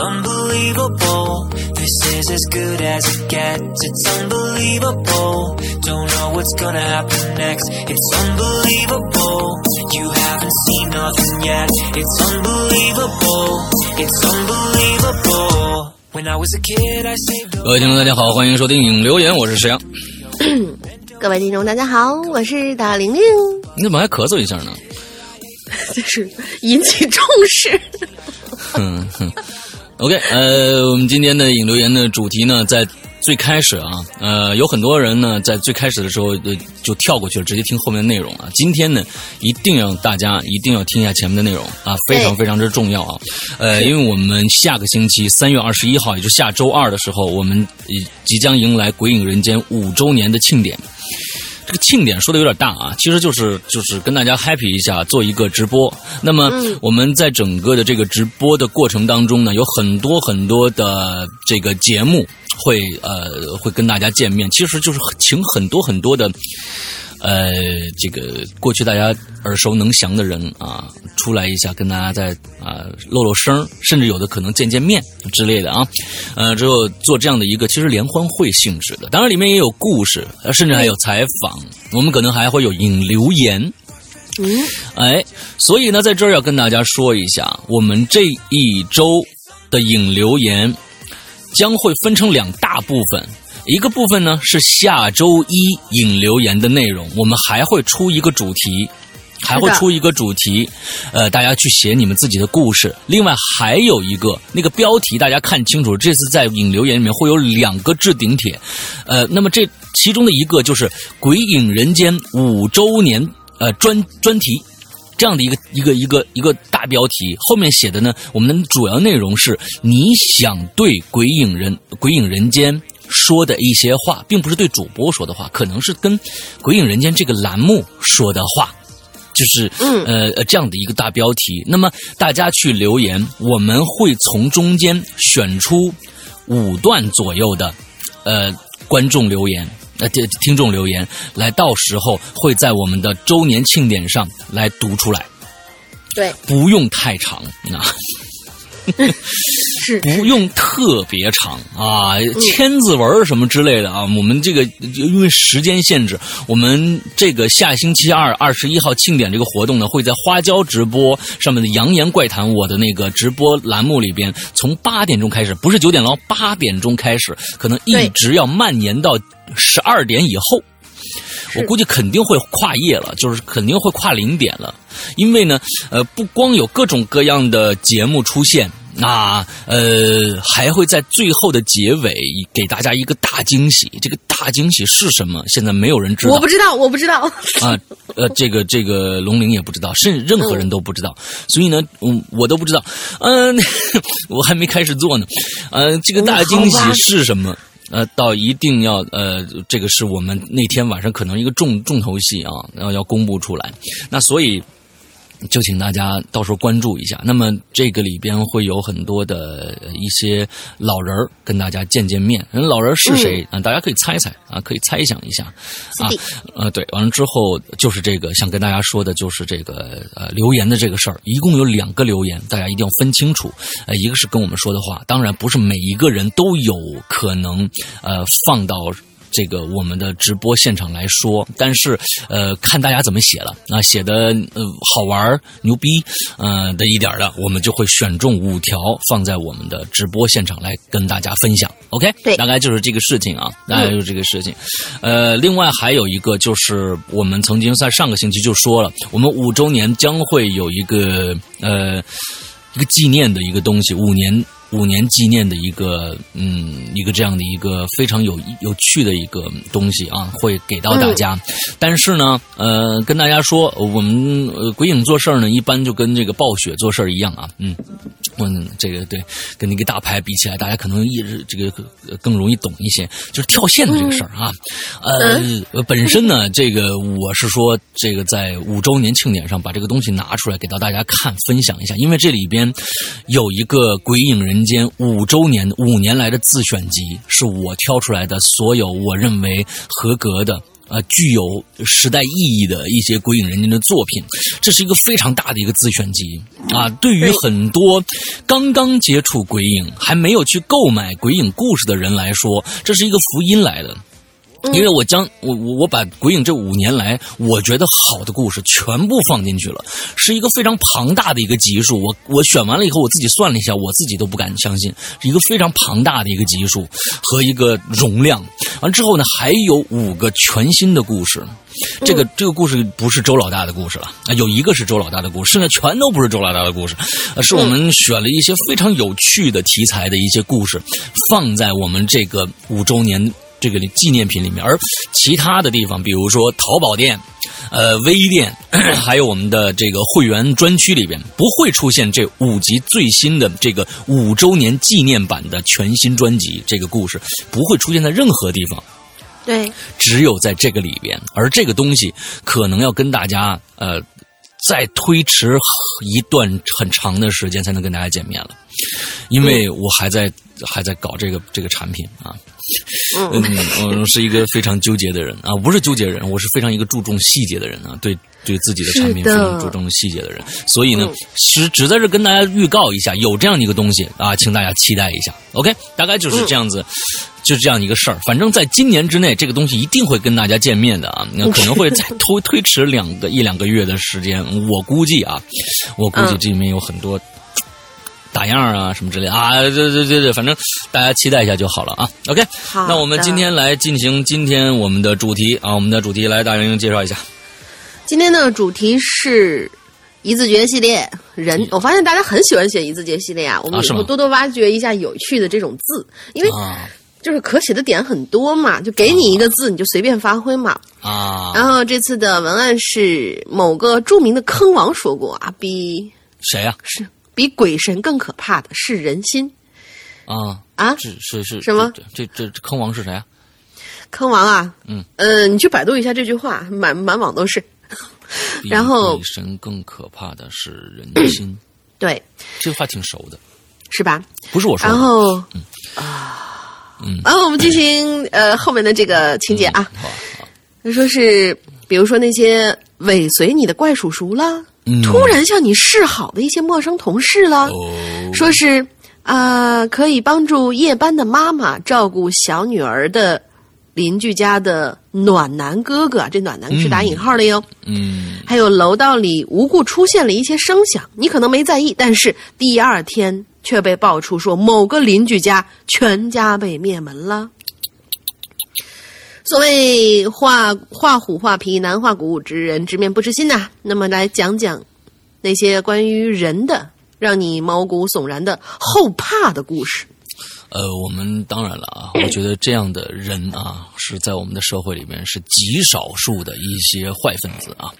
unbelievable. This is as good as it gets. It's unbelievable. Don't know what's gonna happen next. It's unbelievable. You haven't seen nothing yet. It's unbelievable. It's unbelievable. When I was a kid, I saved 各位听众，大家好，欢迎收听影留言，我是石阳。各位听众，大家好，我是大玲玲，你怎么还咳嗽一下呢？就是引起重视。哼哼，OK，呃，我们今天的引流言的主题呢，在最开始啊，呃，有很多人呢，在最开始的时候呃就跳过去了，直接听后面的内容啊。今天呢，一定要大家一定要听一下前面的内容啊，非常非常之重要啊。呃，因为我们下个星期三月二十一号，也就是下周二的时候，我们呃即将迎来《鬼影人间》五周年的庆典。这个庆典说的有点大啊，其实就是就是跟大家 happy 一下，做一个直播。那么我们在整个的这个直播的过程当中呢，有很多很多的这个节目会呃会跟大家见面，其实就是请很多很多的。呃，这个过去大家耳熟能详的人啊，出来一下，跟大家再啊露露声，甚至有的可能见见面之类的啊，呃，之后做这样的一个其实联欢会性质的，当然里面也有故事，甚至还有采访，我们可能还会有引留言，嗯，哎，所以呢，在这儿要跟大家说一下，我们这一周的引留言将会分成两大部分。一个部分呢是下周一引留言的内容，我们还会出一个主题，还会出一个主题，呃，大家去写你们自己的故事。另外还有一个那个标题，大家看清楚，这次在引留言里面会有两个置顶帖，呃，那么这其中的一个就是《鬼影人间》五周年呃专专题。这样的一个一个一个一个大标题，后面写的呢，我们的主要内容是你想对鬼影人鬼影人间说的一些话，并不是对主播说的话，可能是跟鬼影人间这个栏目说的话。就是嗯呃呃这样的一个大标题，那么大家去留言，我们会从中间选出五段左右的呃观众留言。呃，听听众留言来，到时候会在我们的周年庆典上来读出来，对，不用太长啊，是不用特别长啊，千字文什么之类的啊。我们这个因为时间限制，我们这个下星期二二十一号庆典这个活动呢，会在花椒直播上面的“扬言怪谈”我的那个直播栏目里边，从八点钟开始，不是九点喽，八点钟开始，可能一直要蔓延到十二点以后。我估计肯定会跨页了，就是肯定会跨零点了，因为呢，呃，不光有各种各样的节目出现，那呃还会在最后的结尾给大家一个大惊喜。这个大惊喜是什么？现在没有人知道。我不知道，我不知道。啊，呃，这个这个龙鳞也不知道，甚任何人都不知道，所以呢，我，我都不知道，嗯、我还没开始做呢，呃，这个大惊喜是什么？呃，到一定要呃，这个是我们那天晚上可能一个重重头戏啊，要要公布出来，那所以。就请大家到时候关注一下。那么这个里边会有很多的呃一些老人儿跟大家见见面。人老人是谁啊、大家可以猜猜啊，可以猜想一下啊。呃，对，完了之后就是这个，想跟大家说的就是这个呃留言的这个事儿，一共有两个留言，大家一定要分清楚。呃，一个是跟我们说的话，当然不是每一个人都有可能呃放到。这个我们的直播现场来说，但是呃，看大家怎么写了啊，写的呃好玩儿牛逼呃的一点儿的，我们就会选中五条放在我们的直播现场来跟大家分享。OK，对大概就是这个事情啊，大概就是这个事情。呃，另外还有一个就是我们曾经在上个星期就说了，我们五周年将会有一个呃一个纪念的一个东西，五年五年纪念的一个嗯一个这样的一个非常有有趣的一个东西啊，会给到大家。但是呢，呃，跟大家说，我们呃鬼影做事儿呢，一般就跟这个暴雪做事儿一样啊，嗯。嗯，这个对，跟那个大牌比起来，大家可能一直这个呃更容易懂一些，就是跳线的这个事儿啊。呃，呃本身呢，这个我是说，这个在五周年庆典上把这个东西拿出来给到大家看，分享一下，因为这里边有一个《鬼影人间》五周年五年来的自选集，是我挑出来的所有我认为合格的。呃具有时代意义的一些鬼影人间的作品，这是一个非常大的一个自选集啊。对于很多刚刚接触鬼影还没有去购买鬼影故事的人来说，这是一个福音来的。因为我将我我我把鬼影这五年来我觉得好的故事全部放进去了，是一个非常庞大的一个集数。我我选完了以后，我自己算了一下，我自己都不敢相信，是一个非常庞大的一个集数和一个容量。完之后呢，还有五个全新的故事。这个这个故事不是周老大的故事了啊，有一个是周老大的故事，剩下全都不是周老大的故事，是我们选了一些非常有趣的题材的一些故事，放在我们这个五周年。这个纪念品里面，而其他的地方，比如说淘宝店、呃微店，还有我们的这个会员专区里边，不会出现这五集最新的这个五周年纪念版的全新专辑。这个故事不会出现在任何地方，对，只有在这个里边。而这个东西可能要跟大家呃再推迟一段很长的时间才能跟大家见面了，因为我还在还在搞这个这个产品啊。嗯，我是一个非常纠结的人。啊，不是纠结人，我是非常一个注重细节的人啊，对对自己的产品非常注重细节的人，所以呢，只只在这跟大家预告一下，有这样的一个东西啊，请大家期待一下。OK，大概就是这样子，就是这样一个事儿。反正在今年之内，这个东西一定会跟大家见面的啊，那可能会再 推推迟两个一两个月的时间，我估计啊，我估计这里面有很多。打样啊，什么之类啊，对对对对，反正大家期待一下就好了啊。OK，好，那我们今天来进行今天我们的主题啊，我们的主题来大玲玲介绍一下。今天的主题是一字诀系列人，我发现大家很喜欢写一字诀系列啊，我们以后多多挖掘一下有趣的这种字，因为就是可写的点很多嘛，就给你一个字，你就随便发挥嘛。啊，然后这次的文案是某个著名的坑王说过啊，比谁呀？是。比鬼神更可怕的是人心，啊啊！是是是什么？这这这坑王是谁啊？坑王啊！嗯呃，你去百度一下这句话，满满网都是。然后，鬼神更可怕的是人心。对，这句话挺熟的，是吧？不是我说的。然后啊，嗯，然后我们进行呃后面的这个情节啊。好，他说是，比如说那些尾随你的怪叔叔了。突然向你示好的一些陌生同事了，说是啊，可以帮助夜班的妈妈照顾小女儿的邻居家的暖男哥哥，这暖男是打引号的哟。嗯，还有楼道里无故出现了一些声响，你可能没在意，但是第二天却被爆出说某个邻居家全家被灭门了。所谓画画虎画皮难画骨，知人知面不知心呐。那么来讲讲那些关于人的让你毛骨悚然的后怕的故事。呃，我们当然了啊，我觉得这样的人啊，是在我们的社会里面是极少数的一些坏分子啊，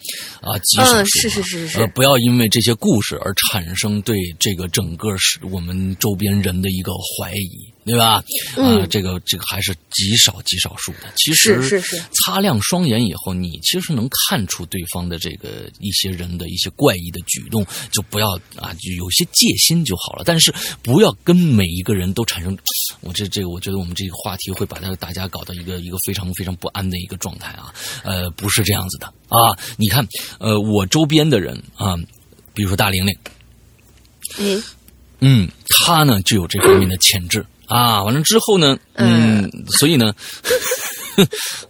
啊，极少数。是是是是。呃，不要因为这些故事而产生对这个整个是我们周边人的一个怀疑。对吧？啊，这个这个还是极少极少数的。其实，是是是。擦亮双眼以后，你其实能看出对方的这个一些人的一些怪异的举动，就不要啊，就有些戒心就好了。但是不要跟每一个人都产生，我这这个，我觉得我们这个话题会把它大家搞到一个一个非常非常不安的一个状态啊。呃，不是这样子的啊。你看，呃，我周边的人啊，比如说大玲玲，嗯嗯，他呢就有这方面的潜质。啊，完了之后呢，嗯，所以呢，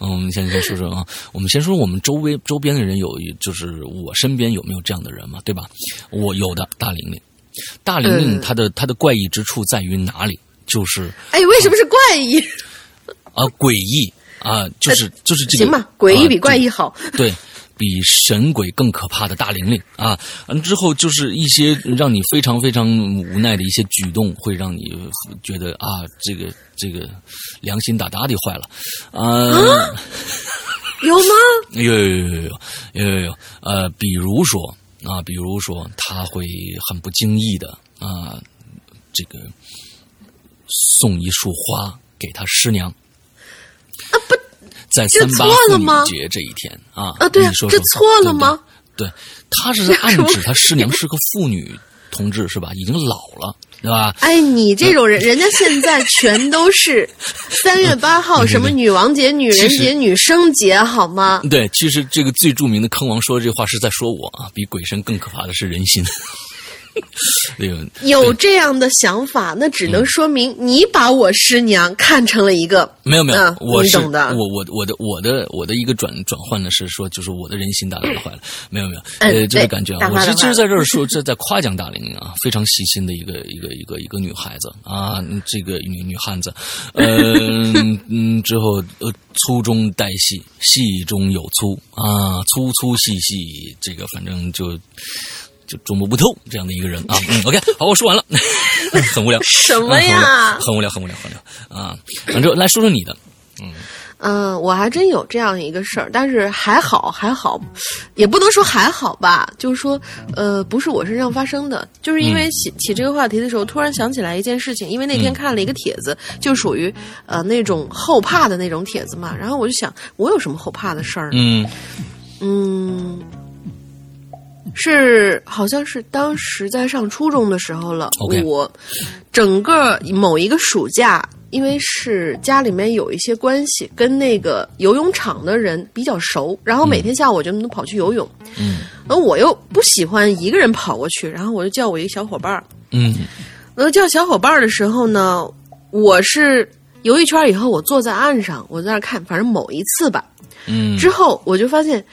嗯，我们先先说说啊，我们先说我们周围周边的人有，就是我身边有没有这样的人嘛，对吧？我有的，大玲玲，大玲玲，她的她的怪异之处在于哪里？就是，哎，为什么是怪异？啊，诡异啊，就是就是这个，行吧，诡异比怪异好，对。比神鬼更可怕的大玲玲啊！完之后就是一些让你非常非常无奈的一些举动，会让你觉得啊，这个这个良心大大的坏了啊！有吗？有有有有有有有有呃，比如说啊，比如说他会很不经意的啊，这个送一束花给他师娘啊不。在三八妇女节这一天啊，啊，对啊，这错了吗？对，他是在暗 指他师娘是个妇女，同志是吧？已经老了，对吧？哎，你这种人，人家现在全都是 三月八号什么女王节、女人节、女生节，好吗？对，其实这个最著名的坑王说这话是在说我啊，比鬼神更可怕的是人心。那个 有这样的想法，那只能说明你把我师娘看成了一个没有没有，嗯我懂的。我我我的我的我的一个转转换呢是说，就是我的人心大大的坏了，没有没有，嗯呃，这个感觉我是其实在这儿说，这在夸奖大玲啊，非常细心的一个一个一个一个女孩子啊，嗯这个女女汉子，嗯嗯，之后呃粗中带细，细中有粗啊，粗粗细细，这个反正就。就琢磨不透这样的一个人啊，嗯，OK，好，我说完了，很无聊，什么啊呀？很无聊，很无聊，很无聊。啊！反正来说说你的，嗯，我还真有这样一个事儿，但是还好还好，也不能说还好吧，就是说，呃，不是我身上发生的，就是因为起、起这个话题的时候，突然想起来一件事情，因为那天看了一个帖子，就属于呃那种后怕的那种帖子嘛，然后我就想，我有什么后怕的事儿呢？嗯。嗯，是好像是当时在上初中的时候了。我整个某一个暑假，因为是家里面有一些关系，跟那个游泳场的人比较熟，然后每天下午我就能跑去游泳。嗯而我又不喜欢一个人跑过去，然后我就叫我一个小伙伴儿。嗯那叫小伙伴儿的时候呢，我是游一圈以后，我坐在岸上，我在那儿看，反正某一次吧，嗯之后我就发现，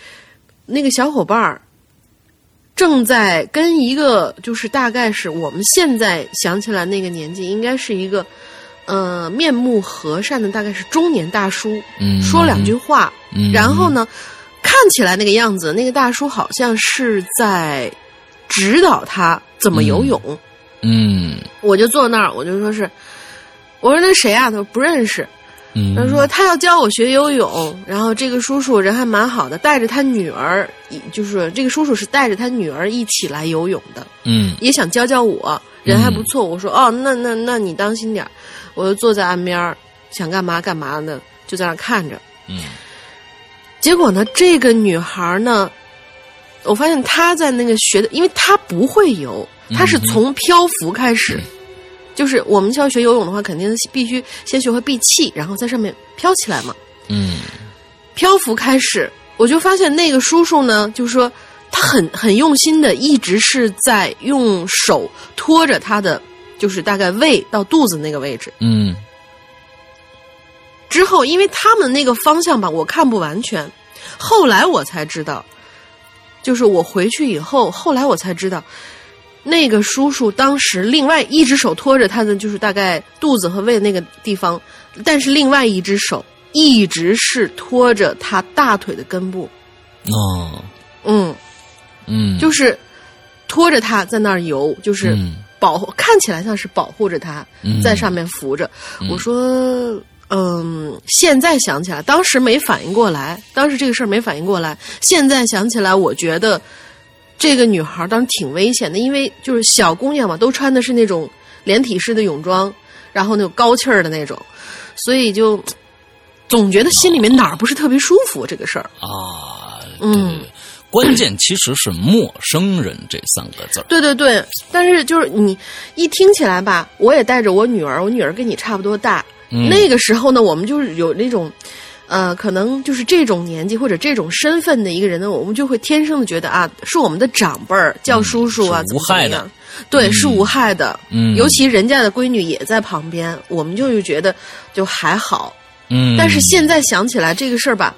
那个小伙伴儿正在跟一个，就是大概是我们现在想起来那个年纪，应该是一个，呃，面目和善的，大概是中年大叔，嗯，说两句话，嗯，然后呢，看起来那个样子，那个大叔好像是在指导他怎么游泳。嗯我就坐那儿，我就说是，我说那谁啊？他说不认识。嗯，他说他要教我学游泳，然后这个叔叔人还蛮好的，带着他女儿，一就是这个叔叔是带着他女儿一起来游泳的，嗯也想教教我，人还不错。我说哦，那那那你当心点儿我就坐在岸边儿，想干嘛干嘛呢，就在那看着。嗯结果呢，这个女孩呢，我发现她在那个学的，因为她不会游，她是从漂浮开始。就是我们要学游泳的话，肯定必须先学会闭气，然后在上面飘起来嘛。嗯漂浮开始，我就发现那个叔叔呢，就是说他很很用心的，一直是在用手托着他的，就是大概胃到肚子那个位置。嗯之后，因为他们那个方向吧，我看不完全，后来我才知道，就是我回去以后，后来我才知道，那个叔叔当时另外一只手托着他的，就是大概肚子和胃那个地方，但是另外一只手一直是托着他大腿的根部，哦。嗯，嗯，就是拖着他在那儿游，就是嗯。保护，看起来像是保护着他嗯。在上面扶着。我说，嗯，现在想起来，当时没反应过来，当时这个事儿没反应过来。现在想起来，我觉得这个女孩当时挺危险的，因为就是小姑娘嘛，都穿的是那种连体式的泳装，然后那种高气儿的那种，所以就总觉得心里面哪儿不是特别舒服。这个事儿，啊，对嗯关键其实是陌生人这三个字儿。对对对，但是就是你一听起来吧，我也带着我女儿，我女儿跟你差不多大。嗯那个时候呢，我们就是有那种，呃，可能就是这种年纪或者这种身份的一个人呢，我们就会天生的觉得啊，是我们的长辈儿叫叔叔啊，嗯怎么无害的怎么样。对，是无害的。嗯尤其人家的闺女也在旁边，我们就是觉得就还好。嗯，但是现在想起来这个事儿吧，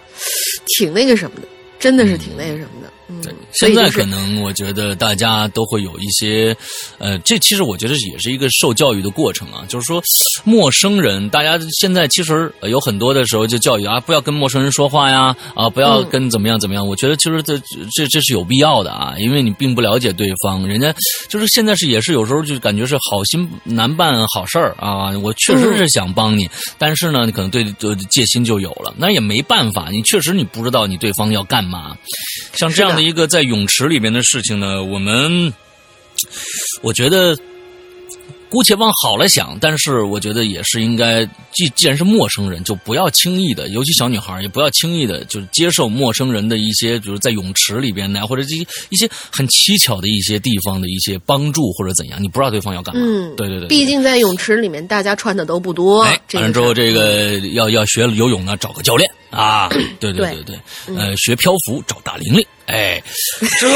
挺那个什么的，真的是挺那个什么的。嗯，所以就是现在可能我觉得大家都会有一些，呃，这其实我觉得也是一个受教育的过程啊。就是说，陌生人，大家现在其实呃有很多的时候就教育啊，不要跟陌生人说话呀，啊，不要跟怎么样怎么样。我觉得其实这这这是有必要的啊，因为你并不了解对方，人家就是现在是也是有时候就感觉是好心难办好事儿啊。我确实是想帮你，但是呢，你可能对对戒心就有了，那也没办法，你确实你不知道你对方要干嘛。像这样的一个在泳池里面的事情呢，我们我觉得姑且往好了想，但是我觉得也是应该，既既然是陌生人，就不要轻易的，尤其小女孩也不要轻易的，就是接受陌生人的一些，比如在泳池里边呢，或者这些一些很蹊跷的一些地方的一些帮助或者怎样，你不知道对方要干嘛。嗯，对对对，毕竟在泳池里面，大家穿的都不多。哎，这个完了之后，这个要要学游泳呢，找个教练啊，对对对对对，呃，学漂浮找大玲玲，哎，之后。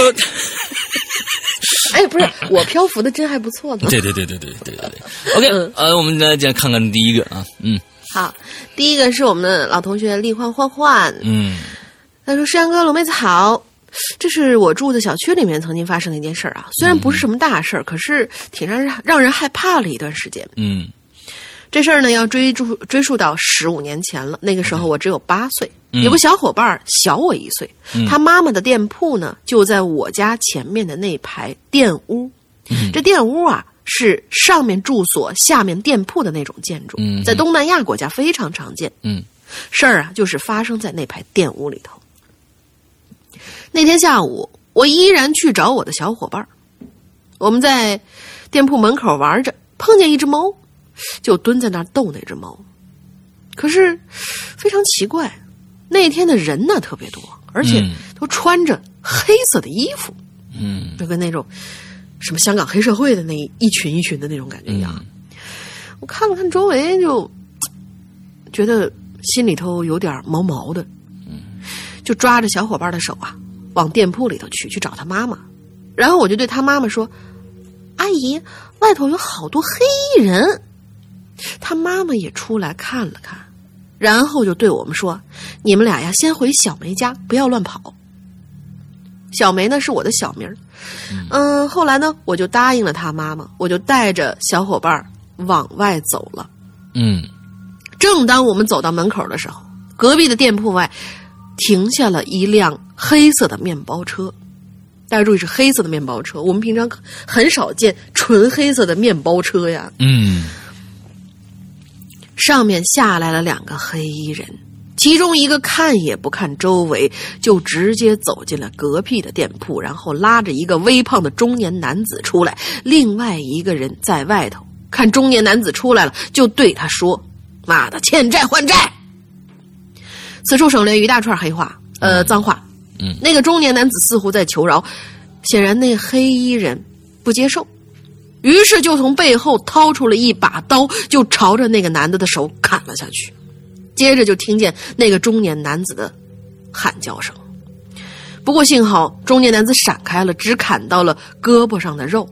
哎，不是，我漂浮的真还不错呢。对对对对对对对对。OK，呃，我们来再看看第一个啊，嗯好，第一个是我们的老同学丽焕焕焕，嗯他说：“山哥，龙妹子好，这是我住的小区里面曾经发生的一件事儿啊，虽然不是什么大事儿，可是挺让人让人害怕了一段时间。嗯这事儿呢，要追溯追溯到十五年前了。那个时候我只有八岁，嗯有个小伙伴儿小我一岁，他妈妈的店铺呢就在我家前面的那排店屋。嗯这店屋啊是上面住所、下面店铺的那种建筑，嗯在东南亚国家非常常见。嗯事儿啊，就是发生在那排店屋里头。那天下午，我依然去找我的小伙伴儿我们在店铺门口玩着，碰见一只猫，就蹲在那儿逗那只猫。可是非常奇怪，那天的人呢特别多，而且嗯都穿着黑色的衣服，嗯就跟那种什么香港黑社会的那一群一群的那种感觉一样。我看了看周围，就觉得心里头有点毛毛的，嗯就抓着小伙伴的手啊，往店铺里头去，去找他妈妈。然后我就对他妈妈说：“阿姨，外头有好多黑衣人。”他妈妈也出来看了看，然后就对我们说：“你们俩呀，先回小梅家，不要乱跑。”小梅呢是我的小名儿，嗯，后来呢，我就答应了他妈妈，我就带着小伙伴儿往外走了。嗯正当我们走到门口的时候，隔壁的店铺外停下了一辆黑色的面包车。大家注意，是黑色的面包车。我们平常很少见纯黑色的面包车呀。嗯上面下来了两个黑衣人，其中一个看也不看周围，就直接走进了隔壁的店铺，然后拉着一个微胖的中年男子出来。另外一个人在外头看中年男子出来了，就对他说：“妈的，欠债还债！”此处省略一大串黑话，呃，脏话。嗯，那个中年男子似乎在求饶，显然那黑衣人不接受。于是就从背后掏出了一把刀，就朝着那个男的的手砍了下去。接着就听见那个中年男子的喊叫声。不过幸好中年男子闪开了，只砍到了胳膊上的肉。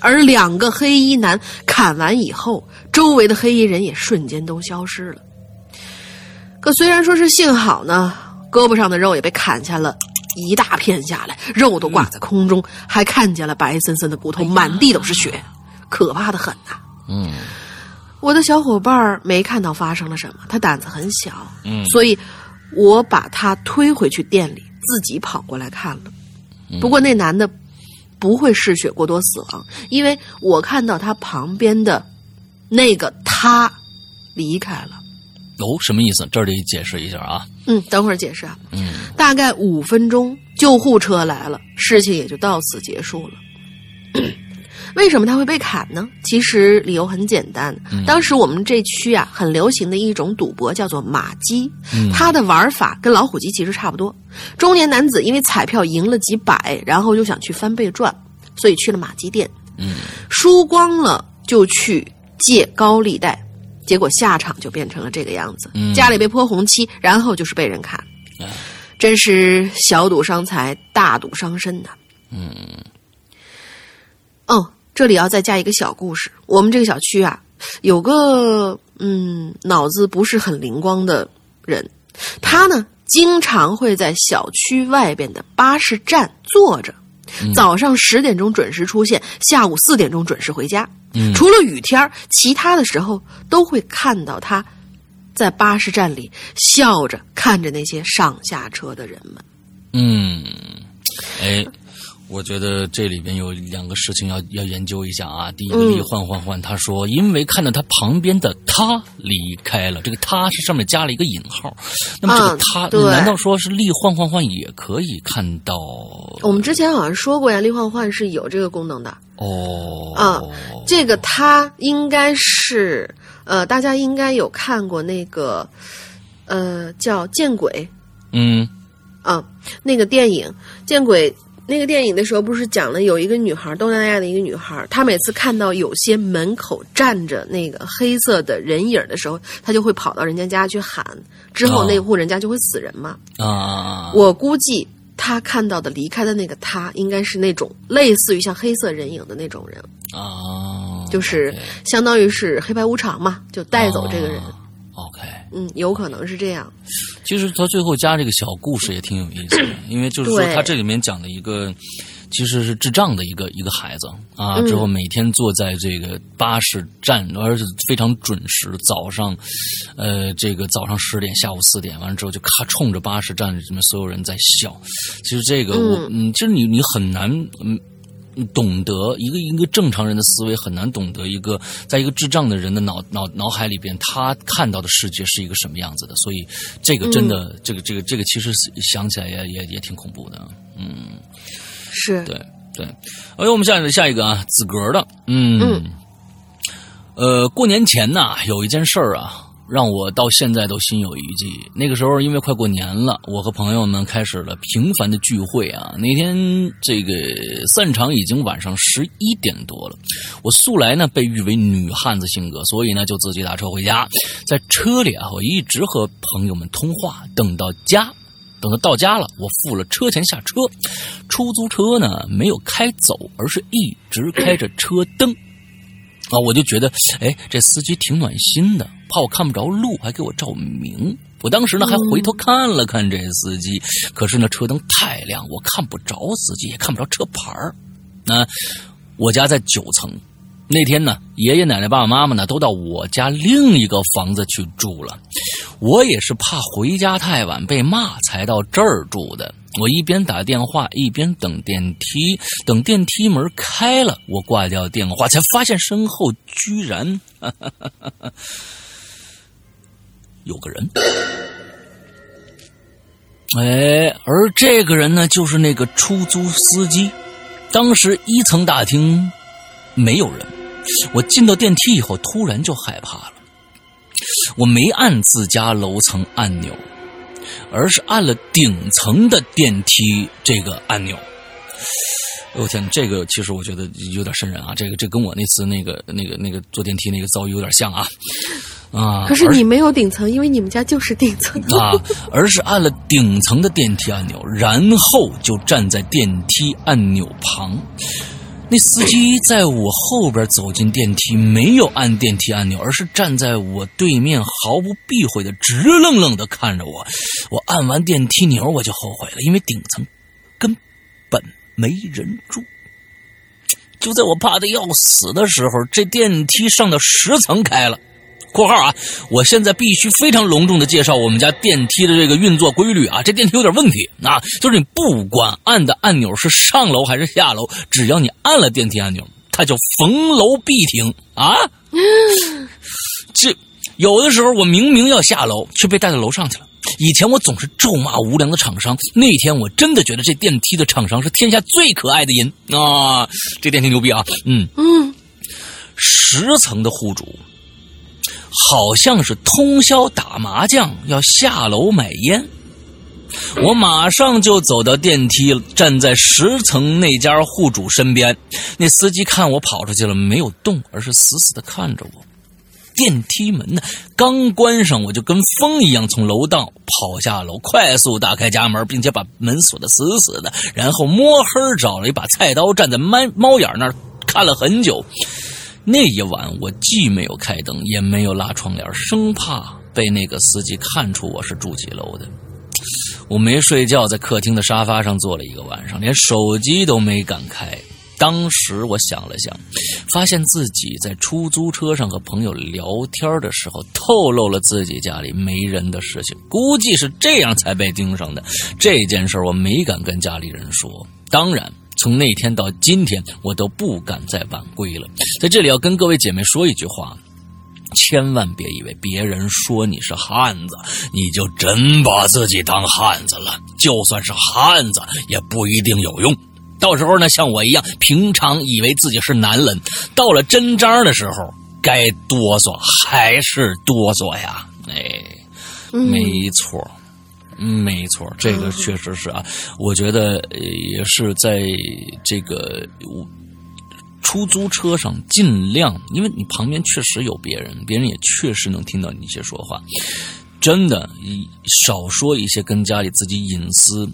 而两个黑衣男砍完以后，周围的黑衣人也瞬间都消失了。可虽然说是幸好呢，胳膊上的肉也被砍下了一大片下来，肉都挂在空中，还看见了白森森的骨头，满地都是血，可怕的很呐、嗯我的小伙伴没看到发生了什么，他胆子很小，嗯所以我把他推回去店里，自己跑过来看了。不过那男的不会失血过多死亡，因为我看到他旁边的那个他离开了。哦，什么意思？这里解释一下啊。嗯，等会儿解释啊。嗯大概五分钟，救护车来了，事情也就到此结束了。为什么他会被砍呢？其实理由很简单，当时我们这区啊很流行的一种赌博叫做马鸡，它的玩法跟老虎机其实差不多。中年男子因为彩票赢了几百，然后就想去翻倍赚，所以去了马鸡店，嗯输光了就去借高利贷，结果下场就变成了这个样子，嗯家里被泼红漆，然后就是被人砍。哎真是小赌伤财，大赌伤身呐、嗯哦，这里要再加一个小故事。我们这个小区啊，有个嗯脑子不是很灵光的人，他呢经常会在小区外边的巴士站坐着，早上十点钟准时出现，下午四点钟准时回家。嗯除了雨天儿其他的时候都会看到他在巴士站里笑着看着那些上下车的人们。嗯，哎，我我觉得这里边有两个事情要要研究一下啊。第一个，嗯李焕焕焕他说，因为看到他旁边的他离开了，这个他是上面加了一个引号。那么这个嗯他，对难道说是李焕焕焕也可以看到？我们之前好像说过呀，立焕焕是有这个功能的。哦，啊这个他应该是呃，大家应该有看过那个呃叫《见鬼嗯》啊，那个电影《见鬼》。那个电影的时候，不是讲了有一个女孩，东南亚的一个女孩，她每次看到有些门口站着那个黑色的人影的时候，她就会跑到人家家去喊，之后哦那户人家就会死人嘛。啊，我估计她看到的离开的那个他，应该是那种类似于像黑色人影的那种人。啊，就是相当于是黑白无常嘛，就带走这个人。啊 OK，嗯，有可能是这样。其实他最后加这个小故事也挺有意思的，因为就是说他这里面讲的一个其实是智障的一个一个孩子啊，嗯之后每天坐在这个巴士站，而且非常准时，早上呃这个早上十点，下午四点，完了之后就咔冲着巴士站里面所有人在笑。其实这个我嗯，其实你你很难嗯。懂得一个一个正常人的思维很难懂得一个在一个智障的人的脑脑脑海里边，他看到的世界是一个什么样子的，所以这个真的、这个这个这个其实想起来也也也挺恐怖的，嗯，是，对对。哎，我们下下一个啊，子格的，嗯，嗯。呃，过年前呐，有一件事儿啊，让我到现在都心有余悸。那个时候因为快过年了，我和朋友们开始了频繁的聚会啊。那天这个散场已经晚上十一点多了，我素来呢被誉为女汉子性格，所以呢就自己打车回家。在车里啊，我一直和朋友们通话，等到家。等到到家了，我付了车钱下车，出租车呢没有开走，而是一直开着车灯。啊，我就觉得，哎，这司机挺暖心的，怕我看不着路，还给我照明。我当时呢还回头看了看这司机，可是呢车灯太亮，我看不着司机，也看不着车牌儿。那我家在九层，那天呢，爷爷奶奶、爸爸妈妈呢都到我家另一个房子去住了。我也是怕回家太晚被骂，才到这儿住的。我一边打电话一边等电梯，等电梯门开了，我挂掉电话，才发现身后居然有个人。哎，而这个人呢，就是那个出租司机。当时一层大厅没有人，我进到电梯以后，突然就害怕了。我没按自家楼层按钮，而是按了顶层的电梯这个按钮。我、天，这个其实我觉得有点瘆人啊！这个这跟我那次那个那个那个坐电梯那个遭遇有点像啊啊！可是你没有顶层，因为你们家就是顶层。啊，而是按了顶层的电梯按钮，然后就站在电梯按钮旁。那司机在我后边走进电梯，没有按电梯按钮，而是站在我对面，毫不避讳的直愣愣的看着我。我按完电梯钮，我就后悔了，因为顶层根本没人住。就在我怕的要死的时候，这电梯上到十层开了。（括号啊，我现在必须非常隆重的介绍我们家电梯的这个运作规律啊，这电梯有点问题啊，就是你不管按的按钮是上楼还是下楼，只要你按了电梯按钮，它就逢楼必停啊。这有的时候我明明要下楼，却被带到楼上去了。以前我总是咒骂无良的厂商，那天我真的觉得这电梯的厂商是天下最可爱的人啊！这电梯牛逼啊，嗯嗯，十层的户主。好像是通宵打麻将，要下楼买烟。我马上就走到电梯，站在十层那家户主身边。那司机看我跑出去了，没有动，而是死死的看着我。电梯门呢，刚关上，我就跟风一样从楼道跑下楼，快速打开家门，并且把门锁得死死的，然后摸黑找了一把菜刀，站在猫猫眼那儿看了很久。那一晚，我既没有开灯，也没有拉窗帘，生怕被那个司机看出我是住几楼的。我没睡觉，在客厅的沙发上坐了一个晚上，连手机都没敢开。当时我想了想，发现自己在出租车上和朋友聊天的时候，透露了自己家里没人的事情，估计是这样才被盯上的。这件事我没敢跟家里人说。当然，从那天到今天，我都不敢再晚归了。在这里要跟各位姐妹说一句话。千万别以为别人说你是汉子，你就真把自己当汉子了。就算是汉子，也不一定有用。到时候呢，像我一样，平常以为自己是男人，到了真章的时候，该哆嗦还是哆嗦呀。哎，没错，没错，这个确实是啊。我觉得也是在这个。出租车上尽量，因为你旁边确实有别人，别人也确实能听到你一些说话。真的，少说一些跟家里自己隐私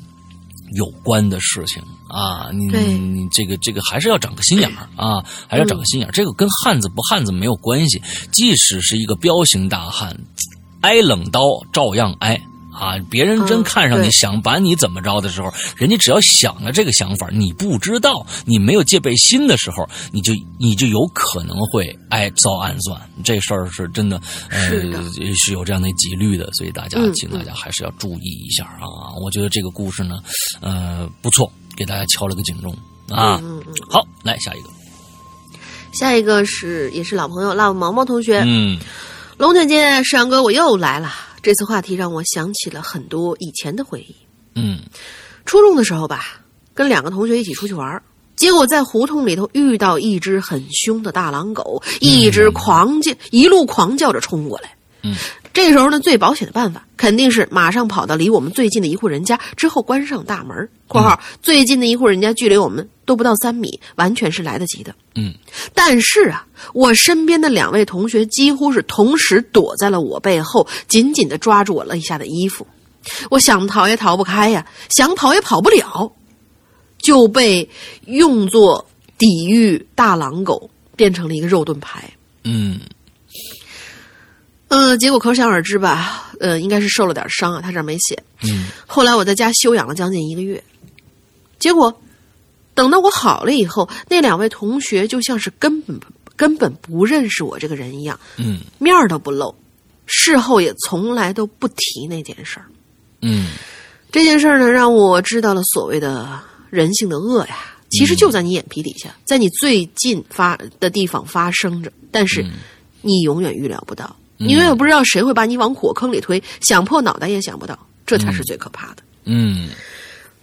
有关的事情啊！你你这个这个还是要长个心眼儿啊，还是要长个心眼儿。这个跟汉子不汉子没有关系，即使是一个彪形大汉，挨冷刀照样挨。啊！别人真看上你，想把你怎么着的时候，人家只要想了这个想法，你不知道，你没有戒备心的时候，你就你就有可能会挨遭暗算。这事儿是真的，呃，是有这样的几率的，所以大家请大家还是要注意一下啊！我觉得这个故事呢，呃，不错，给大家敲了个警钟啊。好，来下一个，下一个是也是老朋友辣毛毛同学，嗯，龙姐姐、山哥，我又来了。这次话题让我想起了很多以前的回忆。嗯，初中的时候吧，跟两个同学一起出去玩，结果在胡同里头遇到一只很凶的大狼狗，一直狂叫，一路狂叫着冲过来。嗯，这时候呢，最保险的办法肯定是马上跑到离我们最近的一户人家，之后关上大门。（括号最近的一户人家距离我们都不到三米，完全是来得及的。）嗯，但是啊，我身边的两位同学几乎是同时躲在了我背后，紧紧的抓住我肋下的衣服。我想逃也逃不开呀，想跑也跑不了，就被用作抵御大狼狗，变成了一个肉盾牌。嗯。嗯，结果可想而知吧，呃，应该是受了点伤啊，他这儿没写。嗯，后来我在家休养了将近一个月，结果等到我好了以后，那两位同学就像是根本根本不认识我这个人一样，嗯，面儿都不露，事后也从来都不提那件事儿。嗯，这件事儿呢，让我知道了所谓的人性的恶呀，其实就在你眼皮底下，在你最近发的地方发生着，但是你永远预料不到。你永远不知道谁会把你往火坑里推，想破脑袋也想不到，这才是最可怕的。嗯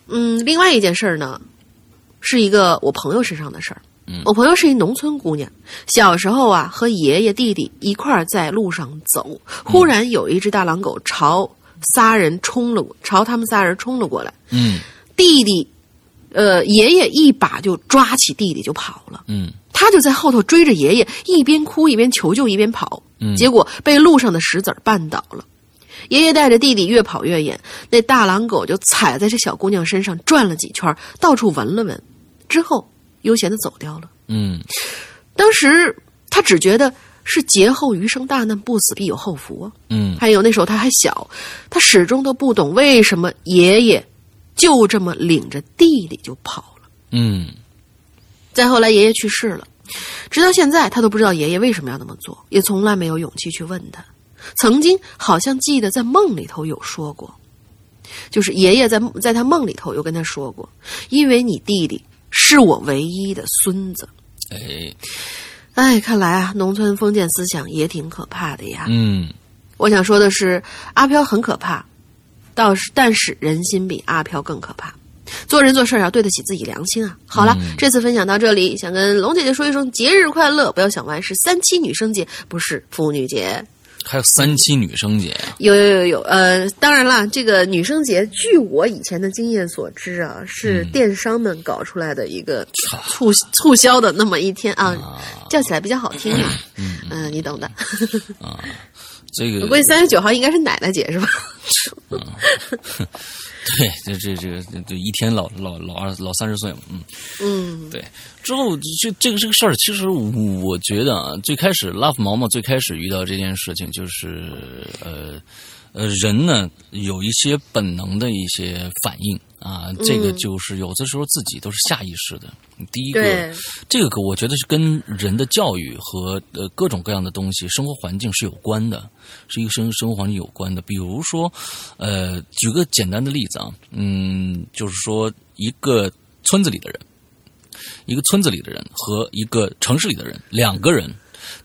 嗯，另外一件事儿呢，是一个我朋友身上的事儿。我朋友是一农村姑娘，小时候啊，和爷爷弟弟一块儿在路上走，忽然有一只大狼狗朝仨人冲了，朝他们仨人冲了过来。嗯，弟弟，呃，爷爷一把就抓起弟弟就跑了。嗯。他就在后头追着爷爷，一边哭一边求救一边跑，嗯，结果被路上的石子绊倒了。爷爷带着弟弟越跑越远，那大狼狗就踩在这小姑娘身上转了几圈，到处闻了闻，之后悠闲的走掉了。嗯，当时他只觉得是劫后余生大难不死必有后福啊。嗯，还有那时候他还小，他始终都不懂为什么爷爷就这么领着弟弟就跑了。嗯。再后来，爷爷去世了，直到现在，他都不知道爷爷为什么要那么做，也从来没有勇气去问他。曾经好像记得在梦里头有说过，就是爷爷在在他梦里头有跟他说过，因为你弟弟是我唯一的孙子。哎，哎，看来啊，农村封建思想也挺可怕的呀。嗯，我想说的是，阿飘很可怕，倒是但是人心比阿飘更可怕。做人做事要对得起自己良心啊！好了，这次分享到这里，想跟龙姐姐说一声节日快乐。不要想歪，是三七女生节，不是妇女节。还有三七女生节有有有有，呃，当然了，这个女生节，据我以前的经验所知啊，是电商们搞出来的一个促促销的那么一天啊，叫起来比较好听嘛。嗯，你懂的。啊，这个我估计三十九号应该是奶奶节是吧？对，这这这个这一天老老老二老三十岁嘛，嗯嗯，对。之后这这个这个事儿，其实我觉得啊，最开始 Love 毛毛最开始遇到这件事情，就是呃呃，人呢有一些本能的一些反应啊，这个就是有的时候自己都是下意识的。第一个，这个我觉得是跟人的教育和呃各种各样的东西、生活环境是有关的，是一个生生活环境有关的。比如说，呃，举个简单的例子啊，嗯，就是说一个村子里的人，一个村子里的人和一个城市里的人，两个人，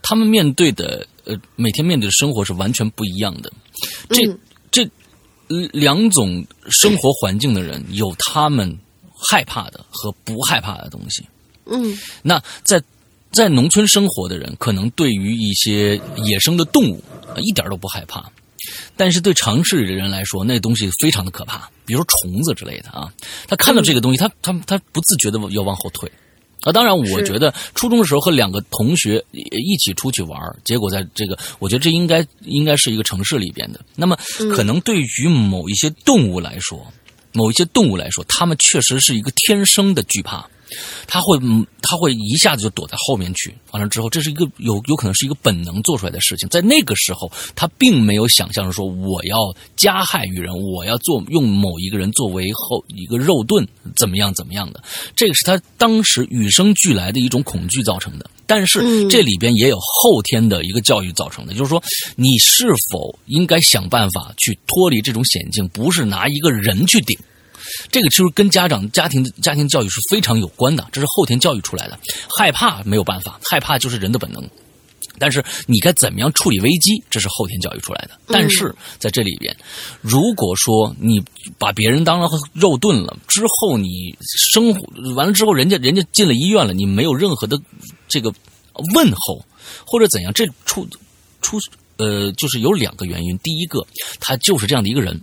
他们面对的呃每天面对的生活是完全不一样的。这、嗯这呃两种生活环境的人，有他们害怕的和不害怕的东西。嗯那在在农村生活的人，可能对于一些野生的动物、呃一点都不害怕，但是对城市里的人来说，那东西非常的可怕，比如说虫子之类的啊。他看到这个东西，他他他不自觉的要往后退。啊，当然，我觉得初中的时候和两个同学一起出去玩儿结果在这个，我觉得这应该应该是一个城市里边的。那么，可能对于某一些动物来说，某一些动物来说，它们确实是一个天生的惧怕。它会，嗯，它会一下子就躲在后面去。完了之后，这是一个有有可能是一个本能做出来的事情。在那个时候，他并没有想象说我要加害于人，我要做用某一个人作为后一个肉盾，怎么样怎么样的。这个是他当时与生俱来的一种恐惧造成的。但是嗯这里边也有后天的一个教育造成的，就是说你是否应该想办法去脱离这种险境，不是拿一个人去顶。这个其实跟家长、家庭、家庭教育是非常有关的，这是后天教育出来的。害怕没有办法，害怕就是人的本能。但是你该怎么样处理危机，这是后天教育出来的。但是在这里边，如果说你把别人当了肉盾了之后，你生活完了之后，人家人家进了医院了，你没有任何的这个问候或者怎样，这出出呃，就是有两个原因。第一个，他就是这样的一个人。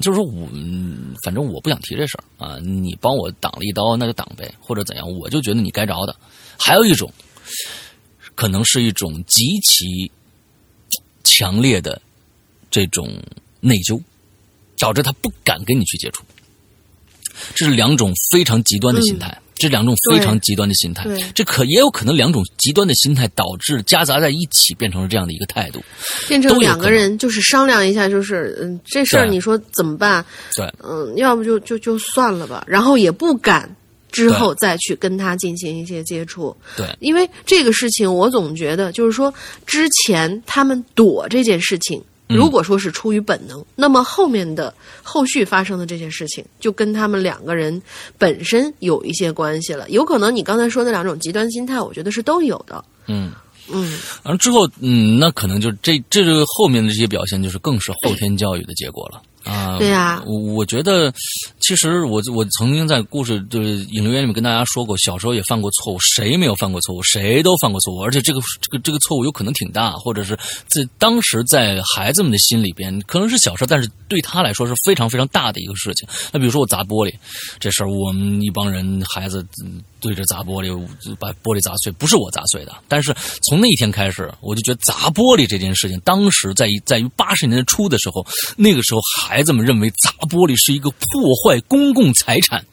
就是我，嗯反正我不想提这事儿啊，你帮我挡了一刀，那就挡呗，或者怎样，我就觉得你该着的。还有一种，可能是一种极其强烈的这种内疚，导致他不敢跟你去接触。这是两种非常极端的心态，这两种非常极端的心态，这可也有可能两种极端的心态导致夹杂在一起，变成了这样的一个态度。变成两个人就是商量一下，就是嗯，这事儿你说怎么办？对，嗯，要不就就就算了吧，然后也不敢之后再去跟他进行一些接触。对，因为这个事情，我总觉得就是说，之前他们躲这件事情，嗯如果说是出于本能，那么后面的后续发生的这些事情，就跟他们两个人本身有一些关系了。有可能你刚才说的两种极端心态，我觉得是都有的。嗯。嗯，然后之后，嗯，那可能就这这个后面的这些表现，就是更是后天教育的结果了啊。对呀我我觉得，其实我我曾经在故事就是引流员里面跟大家说过，小时候也犯过错误，谁没有犯过错误？谁都犯过错误，而且这个这个这个错误有可能挺大，或者是在当时在孩子们的心里边可能是小事，但是对他来说是非常非常大的一个事情。那比如说我砸玻璃这事儿，我们一帮人孩子嗯对着砸玻璃，把玻璃砸碎，不是我砸碎的。但是从那一天开始，我就觉得砸玻璃这件事情，当时在在于八十年代初的时候，那个时候孩子们认为砸玻璃是一个破坏公共财产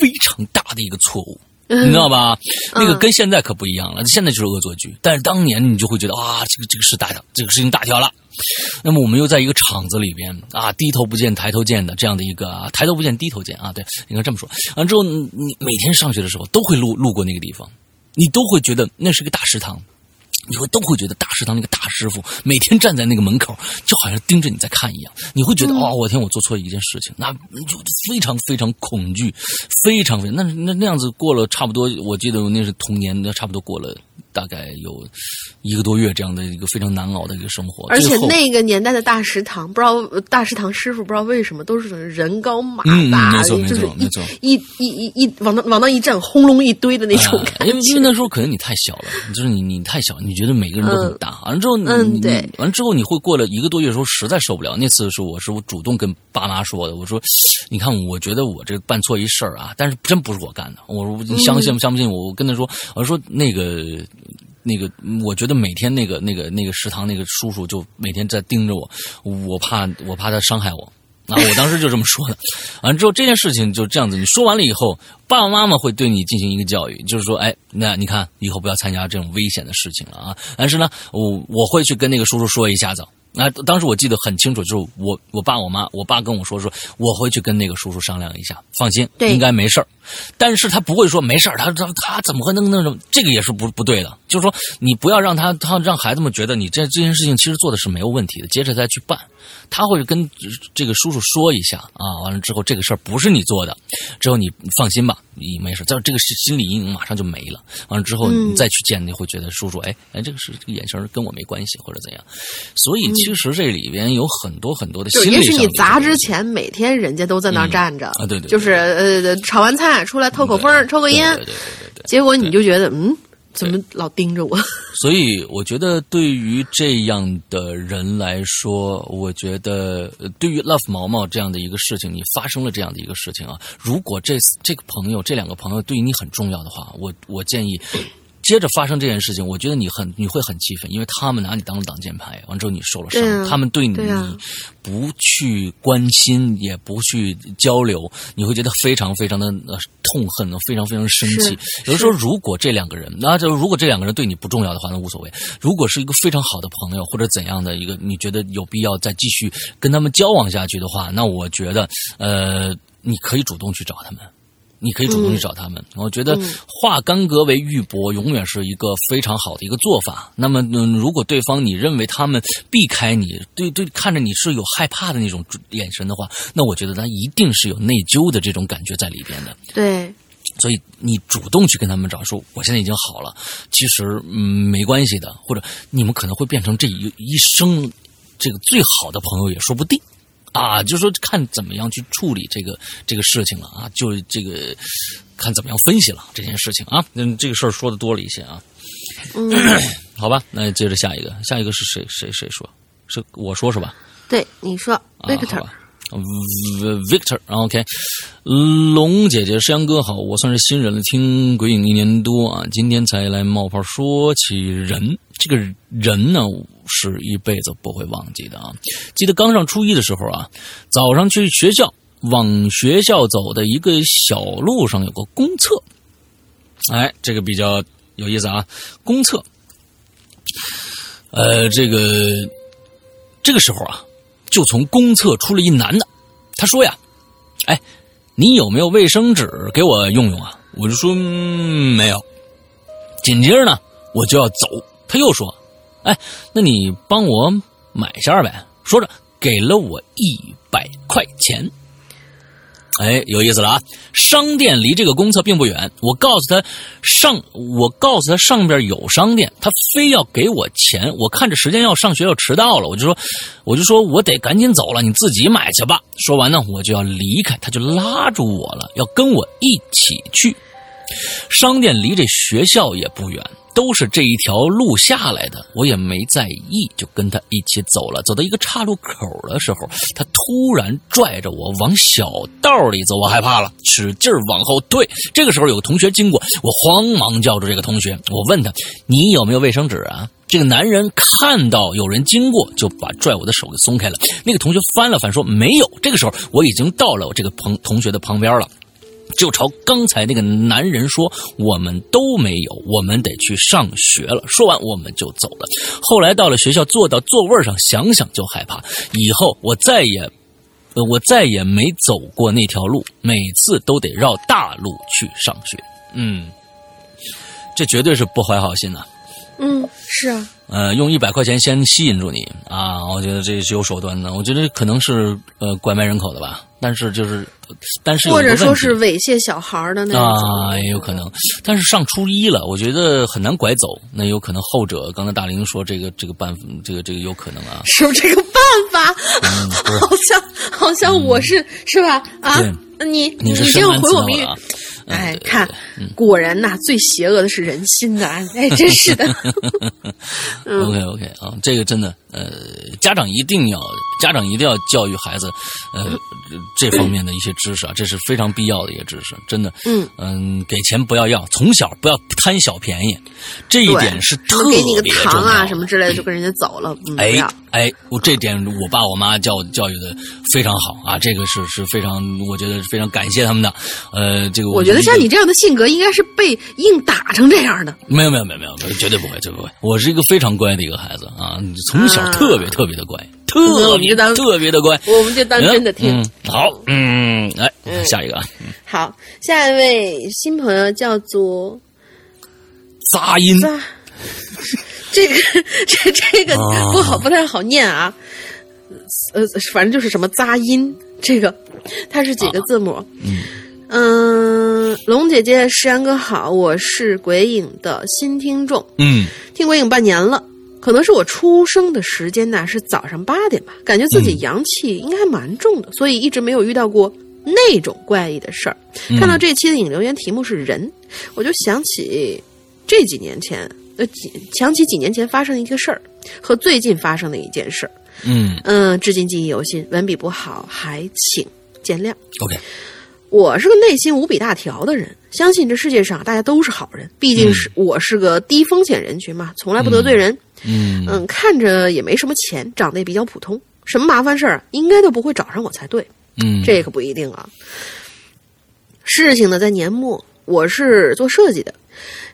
非常大的一个错误。你知道吧？那个跟现在可不一样了，现在就是恶作剧。但是当年你就会觉得啊，这个这个事大条，这个事情大条了。那么我们又在一个厂子里边啊，低头不见抬头见的这样的一个啊，抬头不见低头见啊，对，应该这么说。完之后，你你每天上学的时候都会路路过那个地方，你都会觉得那是个大食堂。你会都会觉得大食堂那个大师傅每天站在那个门口，就好像盯着你在看一样。你会觉得哦，我天，我做错一件事情，那就非常非常恐惧，非常非常那那那样子过了差不多，我记得那是童年，那差不多过了大概有一个多月这样的一个非常难熬的一个生活。而且那个年代的大食堂，不知道呃大食堂师傅不知道为什么都是人高马大，没错没错没错一一一一一往那往那一站，轰隆一堆的那种啊感觉。因为因为那时候可能你太小了，就是你你太小，你觉得每个人都很大。完了之后你，嗯对完了之后你会过了一个多月的时候，实在受不了。那次是我是我主动跟爸妈说的，我说，你看，我觉得我这办错一事儿啊，但是真不是我干的。我说你相信不相不信我？我跟他说，我说那个。那个，我觉得每天那个那个那个食堂那个叔叔就每天在盯着我，我怕我怕他伤害我。啊，我当时就这么说的。完了之后，这件事情就这样子，你说完了以后，爸爸妈妈会对你进行一个教育，就是说，哎，那你看以后不要参加这种危险的事情了啊。但是呢，我我会去跟那个叔叔说一下子。那当时我记得很清楚，就是我我爸我妈，我爸跟我说说，我会去跟那个叔叔商量一下，放心，应该没事儿。但是他不会说没事儿，他他他怎么会能那种？这个也是不不对的。就是说，你不要让他他让孩子们觉得你这这件事情其实做的是没有问题的，接着再去办。他会跟这个叔叔说一下啊，完了之后这个事儿不是你做的，之后你放心吧，你没事。这这个是心理阴影马上就没了。完了之后你再去见，你会觉得叔叔哎哎，这个是这个眼神跟我没关系或者怎样。所以其实这里边有很多很多的心理上。也许你砸之前每天人家都在那儿站着啊，对对，就是呃炒完菜出来透口风，抽个烟，结果你就觉得嗯。怎么老盯着我？所以我觉得，对于这样的人来说，我觉得对于 Love 毛毛这样的一个事情，你发生了这样的一个事情啊，如果这这个朋友这两个朋友对于你很重要的话，我我建议。接着发生这件事情，我觉得你很你会很气愤，因为他们拿你当挡箭牌，完之后你受了伤，他们对你不去关心，也不去交流，你会觉得非常非常的痛恨，非常非常生气。有的时候，如果这两个人，那就如果这两个人对你不重要的话，那无所谓。如果是一个非常好的朋友或者怎样的一个，你觉得有必要再继续跟他们交往下去的话，那我觉得，呃，你可以主动去找他们。你可以主动去找他们，我觉得化干戈为玉帛永远是一个非常好的一个做法。那么，嗯，如果对方你认为他们避开你，对对，看着你是有害怕的那种眼神的话，那我觉得他一定是有内疚的这种感觉在里边的。对，所以你主动去跟他们找，说我现在已经好了，其实嗯没关系的，或者你们可能会变成这一一生这个最好的朋友也说不定。啊，就说看怎么样去处理这个这个事情了啊，就这个看怎么样分析了这件事情啊。嗯，这个事儿说的多了一些啊。嗯，好吧，那接着下一个，下一个是谁？谁谁说？是我说是吧？对，你说，Victor。Victor，OK，龙姐姐、山羊哥好，我算是新人了，听鬼影一年多啊，今天才来冒泡说起人，这个人呢是一辈子不会忘记的啊。记得刚上初一的时候啊，早上去学校，往学校走的一个小路上有个公厕，哎，这个比较有意思啊，公厕，呃，这个这个时候啊。就从公厕出了一男的，他说呀：“哎，你有没有卫生纸给我用用啊？”我就说没有。紧接着呢，我就要走，他又说：“哎，那你帮我买下呗。”说着给了我一百块钱。哎，有意思了啊！商店离这个公厕并不远，我告诉他上，我告诉他上边有商店，他非要给我钱。我看着时间要上学要迟到了，我就说，我就说我得赶紧走了，你自己买去吧。说完呢，我就要离开，他就拉住我了，要跟我一起去。商店离这学校也不远。都是这一条路下来的，我也没在意，就跟他一起走了。走到一个岔路口的时候，他突然拽着我往小道里走，我害怕了，使劲往后退。这个时候有个同学经过，我慌忙叫住这个同学，我问他：“你有没有卫生纸啊？”这个男人看到有人经过，就把拽我的手给松开了。那个同学翻了翻说：“没有。”这个时候我已经到了我这个朋同学的旁边了。就朝刚才那个男人说：“我们都没有，我们得去上学了。”说完，我们就走了。后来到了学校，坐到座位上，想想就害怕。以后我再也，我再也没走过那条路，每次都得绕大路去上学。嗯，这绝对是不怀好心呐。嗯，是啊。呃，用一百块钱先吸引住你啊！我觉得这是有手段的。我觉得可能是呃拐卖人口的吧。但是就是，但是或者说是猥亵小孩的那种啊，也有可能。但是上初一了，我觉得很难拐走。那有可能后者，刚才大林说这个这个办，这个这个有可能啊。是这个办法，好像好像我是是吧？啊，你你这样回我们语。哎，看，果然呐，最邪恶的是人心呐！哎，真是的。OK OK 啊，这个真的，呃，家长一定要，家长一定要教育孩子，呃，这方面的一些知识啊，这是非常必要的一个知识，真的。嗯嗯，给钱不要要，从小不要贪小便宜，这一点是特别重要。给你个糖啊什么之类的，就跟人家走了，哎哎，我这点我爸我妈教教育的非常好啊，这个是是非常，我觉得非常感谢他们的。呃，这个我觉得像你这样的性格，应该是被硬打成这样的。没有没有没有没有，绝对不会，绝对不会。我是一个非常乖的一个孩子啊，从小特别特别的乖。特别特别的乖，我们就当真的听。嗯，好，嗯，来下一个啊，好，下一位新朋友叫做杂音，扎，这个这这个啊不好，不太好念啊。呃，反正就是什么杂音，这个它是几个字母？嗯，龙姐姐、石阳哥好，我是鬼影的新听众，嗯听鬼影半年了。可能是我出生的时间呢是早上八点吧，感觉自己阳气应该还蛮重的，所以一直没有遇到过那种怪异的事儿。看到这期的引留言题目是人，我就想起这几年前，呃，几想起几年前发生的一个事儿和最近发生的一件事儿。嗯嗯，至今记忆犹新，文笔不好，还请见谅。，OK，我是个内心无比大条的人，相信这世界上大家都是好人，毕竟是、我是个低风险人群嘛，从来不得罪人。嗯嗯，看着也没什么钱，长得也比较普通，什么麻烦事儿啊应该都不会找上我才对。嗯，这可不一定啊。事情呢在年末，我是做设计的，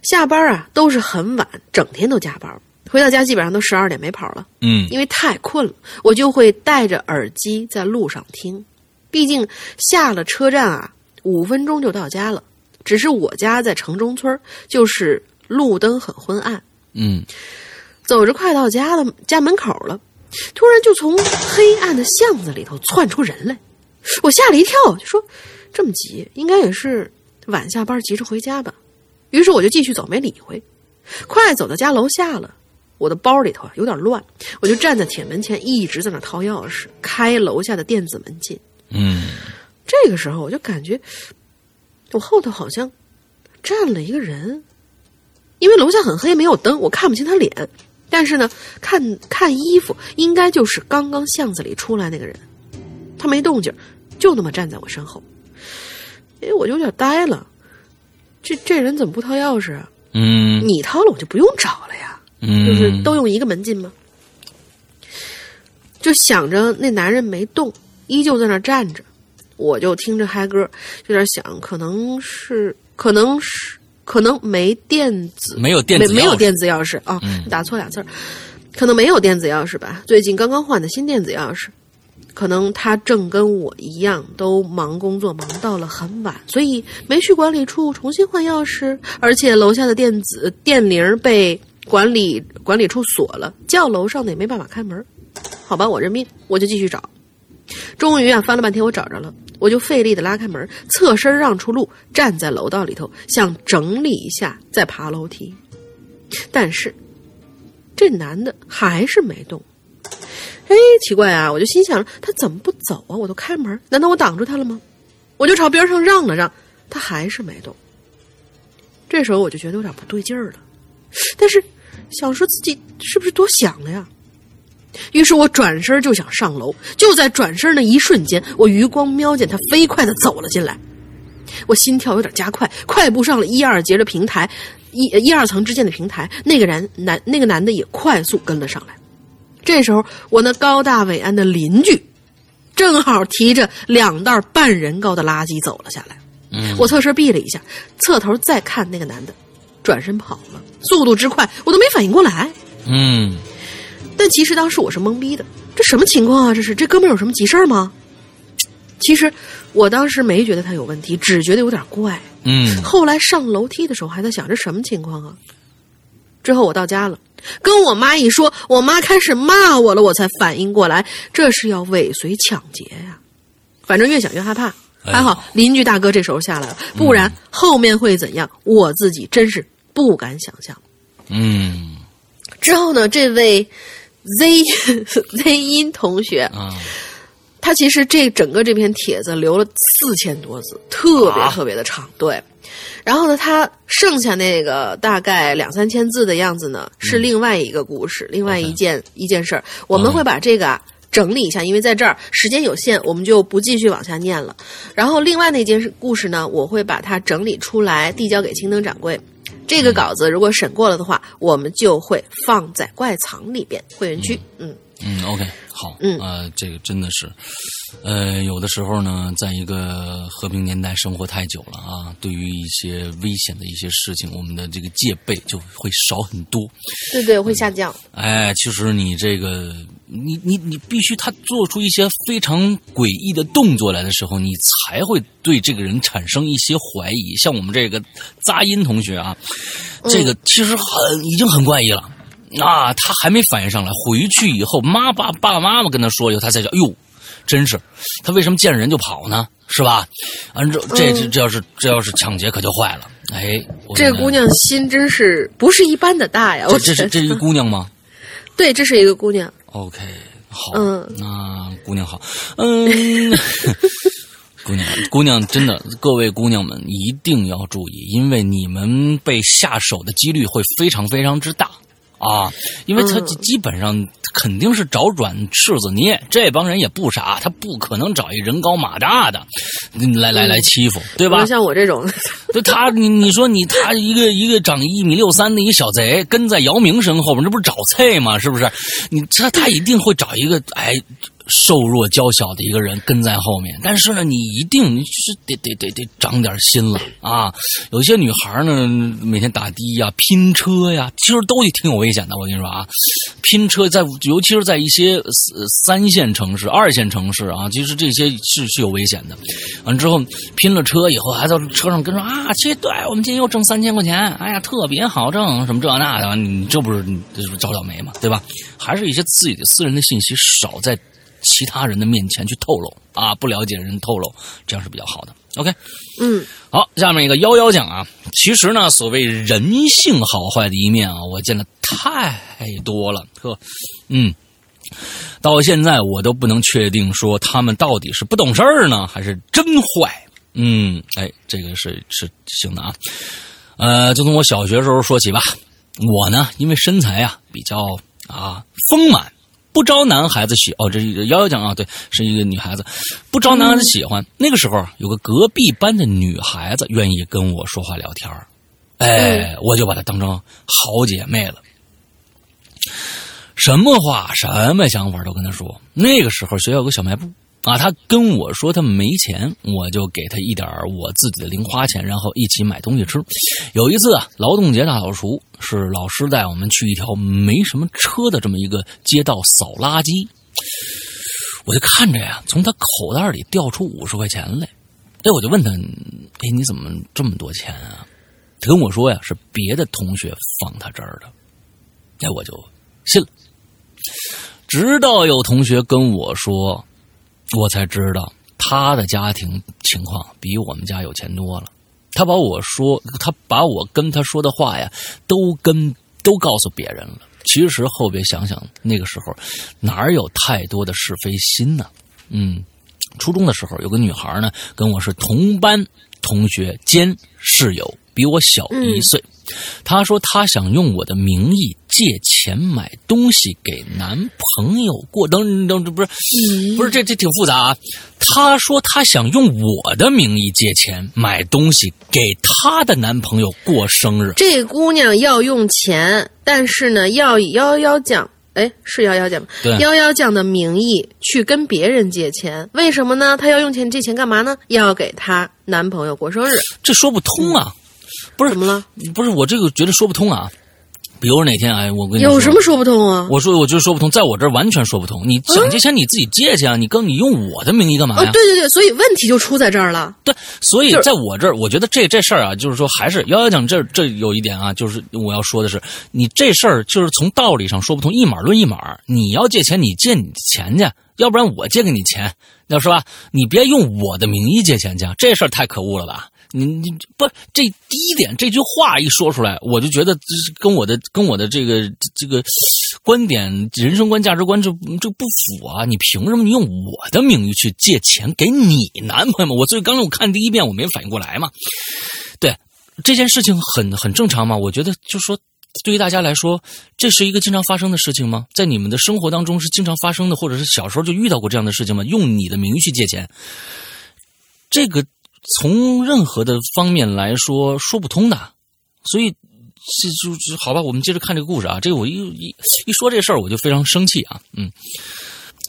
下班啊都是很晚，整天都加班，回到家基本上都十二点没跑了。嗯因为太困了，我就会戴着耳机在路上听。毕竟下了车站啊，五分钟就到家了。只是我家在城中村，就是路灯很昏暗，嗯走着快到家了家门口了，突然就从黑暗的巷子里头窜出人来，我吓了一跳，就说这么急，应该也是晚下班急着回家吧。于是我就继续走，没理会。快走到家楼下了，我的包里头啊有点乱，我就站在铁门前，一直在那掏钥匙，开楼下的电子门禁。嗯这个时候我就感觉我后头好像站了一个人，因为楼下很黑，没有灯，我看不清他脸。但是呢，看看衣服，应该就是刚刚巷子里出来那个人。他没动静，就那么站在我身后。哎，我就有点呆了，这这人怎么不掏钥匙啊？嗯你掏了，我就不用找了呀。嗯，就是都用一个门禁吗？就想着那男人没动，依旧在那站着，我就听着嗨歌，有点想，可能是，可能是，可能没电子，没有电子没没有电子钥匙啊，嗯打错俩字儿，可能没有电子钥匙吧，最近刚刚换的新电子钥匙。可能他正跟我一样，都忙工作忙到了很晚，所以没去管理处重新换钥匙，而且楼下的电子电铃被管理管理处锁了，叫楼上的也没办法开门。好吧，我认命，我就继续找。终于啊，翻了半天我找着了，我就费力的拉开门，侧身让出路，站在楼道里头，想整理一下再爬楼梯。但是这男的还是没动。哎，奇怪啊！我就心想，他怎么不走啊？我都开门，难道我挡住他了吗？我就朝边上让了让，他还是没动。这时候我就觉得有点不对劲儿了，但是想说自己是不是多想了呀？于是我转身就想上楼，就在转身那一瞬间，我余光瞄见他飞快的走了进来，我心跳有点加快，快步上了一二节的平台，一一二层之间的平台。那个人男那个男的也快速跟了上来。这时候，我那高大伟岸的邻居，正好提着两袋半人高的垃圾走了下来。嗯我侧身避了一下，侧头再看那个男的，转身跑了，速度之快，我都没反应过来。嗯但其实当时我是懵逼的，这什么情况啊？这是这哥们儿有什么急事儿吗？其实我当时没觉得他有问题，只觉得有点怪。嗯后来上楼梯的时候还在想这什么情况啊？之后我到家了，跟我妈一说，我妈开始骂我了，我才反应过来，这是要尾随抢劫呀、反正越想越害怕。哎还好邻居大哥这时候下来了，不然后面会怎样，我自己真是不敢想象。嗯之后呢，这位 Z Z 音同学，啊他其实这整个这篇帖子留了四千多字，特别啊特别的长。对，然后呢，他剩下那个大概两三千字的样子呢，是嗯另外一个故事，另外一件一件事儿。我们会把这个啊。整理一下，因为在这儿时间有限，我们就不继续往下念了。然后另外那件事故事呢，我会把它整理出来，递交给青灯掌柜。这个稿子如果审过了的话，我们就会放在怪藏里边会员区。嗯，嗯，OK，好，嗯呃，这个真的是，呃，有的时候呢，在一个和平年代生活太久了啊，对于一些危险的一些事情，我们的这个戒备就会少很多。对对，会下降。哎，其实你这个，你你你必须他做出一些非常诡异的动作来的时候，你才会对这个人产生一些怀疑。像我们这个扎音同学啊，这个其实很已经很怪异了。啊，他还没反应上来，回去以后，妈爸爸爸妈妈跟他说以后，他才叫，哟，真是，他为什么见人就跑呢？是吧？按照这这这要是这要是抢劫可就坏了。哎，这姑娘心真是不是一般的大呀！我这这是这是一个姑娘吗对，这是一个姑娘。？OK，好，嗯那姑娘好，嗯。姑娘，姑娘，真的，各位姑娘们一定要注意，因为你们被下手的几率会非常非常之大啊！因为他嗯基本上肯定是找软柿子捏，这帮人也不傻，他不可能找一人高马大的来来来欺负，对吧不？像我这种，就他，你你说你他一个一个长一米六三的一小贼，跟在姚明身后边，这不是找菜吗？是不是？你他他 一定会找一个哎瘦弱娇小的一个人跟在后面。但是呢，你一定是得得得得长点心了啊！有些女孩呢，每天打的呀、拼车呀，其实都挺有危险的。我跟你说啊，拼车在尤其是在一些呃三线城市、二线城市啊，其实这些是是有危险的。完之后拼了车以后，还在车上跟说啊，这对我们今天又挣三千块钱，哎呀，特别好挣，什么这那的，你这不是这不是找倒霉吗？对吧？还是一些自己的私人的信息少在其他人的面前去透露啊，不了解的人透露，这样是比较好的。OK，嗯，好，下面一个幺幺讲啊，其实呢，所谓人性好坏的一面啊，我见的太多了，呵，嗯。到现在我都不能确定说他们到底是不懂事儿呢，还是真坏。嗯，哎，这个是是行的啊。呃，就从我小学时候说起吧。我呢，因为身材啊比较啊丰满，不招男孩子喜。哦，这是幺幺讲啊，对，是一个女孩子，不招男孩子喜欢。那个时候有个隔壁班的女孩子愿意跟我说话聊天儿哎，我就把她当成好姐妹了。什么话、什么想法都跟她说。那个时候学校有个小卖部啊，他跟我说他没钱，我就给他一点我自己的零花钱，然后一起买东西吃。有一次啊，劳动节大扫除，是老师带我们去一条没什么车的这么一个街道扫垃圾。我就看着呀，从他口袋里掉出五十块钱来。哎，我就问他，哎，你怎么这么多钱啊？他跟我说呀，是别的同学放他这儿的。哎，我就信了。直到有同学跟我说，我才知道他的家庭情况比我们家有钱多了。他把我说，他把我跟他说的话呀，都跟都告诉别人了。其实后边想想，那个时候哪有太多的是非心呢？嗯，初中的时候有个女孩呢，跟我是同班同学兼室友，比我小一岁。她说她想用我的名义借钱买东西给男朋友过，等等，这不是不是这这挺复杂啊。她说她想用我的名义借钱买东西给她的男朋友过生日。这姑娘要用钱，但是呢，要以幺幺酱，哎，是幺幺酱吗？对幺幺酱的名义去跟别人借钱，为什么呢？她要用钱借钱干嘛呢？要给她男朋友过生日，这说不通啊！不是怎么了？不是我这个觉得说不通啊。比如哪天哎，我跟你说有什么说不通啊？我说，我就说不通，在我这儿完全说不通。你想借钱你自己借去啊，你跟你用我的名义干嘛哦呀？，对对对，所以问题就出在这儿了。对，所以在我这儿，我觉得这这事儿啊，就是说还是幺幺讲这这有一点啊，就是我要说的是，你这事儿就是从道理上说不通，一码论一码。你要借钱，你借你的钱去，要不然我借给你钱，要是吧？你别用我的名义借钱去，这事儿太可恶了吧？你你不这第一点这句话一说出来，我就觉得跟我的跟我的这个这个观点、人生观、价值观这这不符啊！你凭什么用我的名义去借钱给你男朋友？我所以刚才我看第一遍我没反应过来嘛。对这件事情很很正常嘛，我觉得就说。对于大家来说，这是一个经常发生的事情吗？在你们的生活当中是经常发生的，或者是小时候就遇到过这样的事情吗？用你的名义去借钱，这个从任何的方面来说说不通的，所以这就就好吧。我们接着看这个故事啊，这个我一一一说这事儿我就非常生气啊，嗯。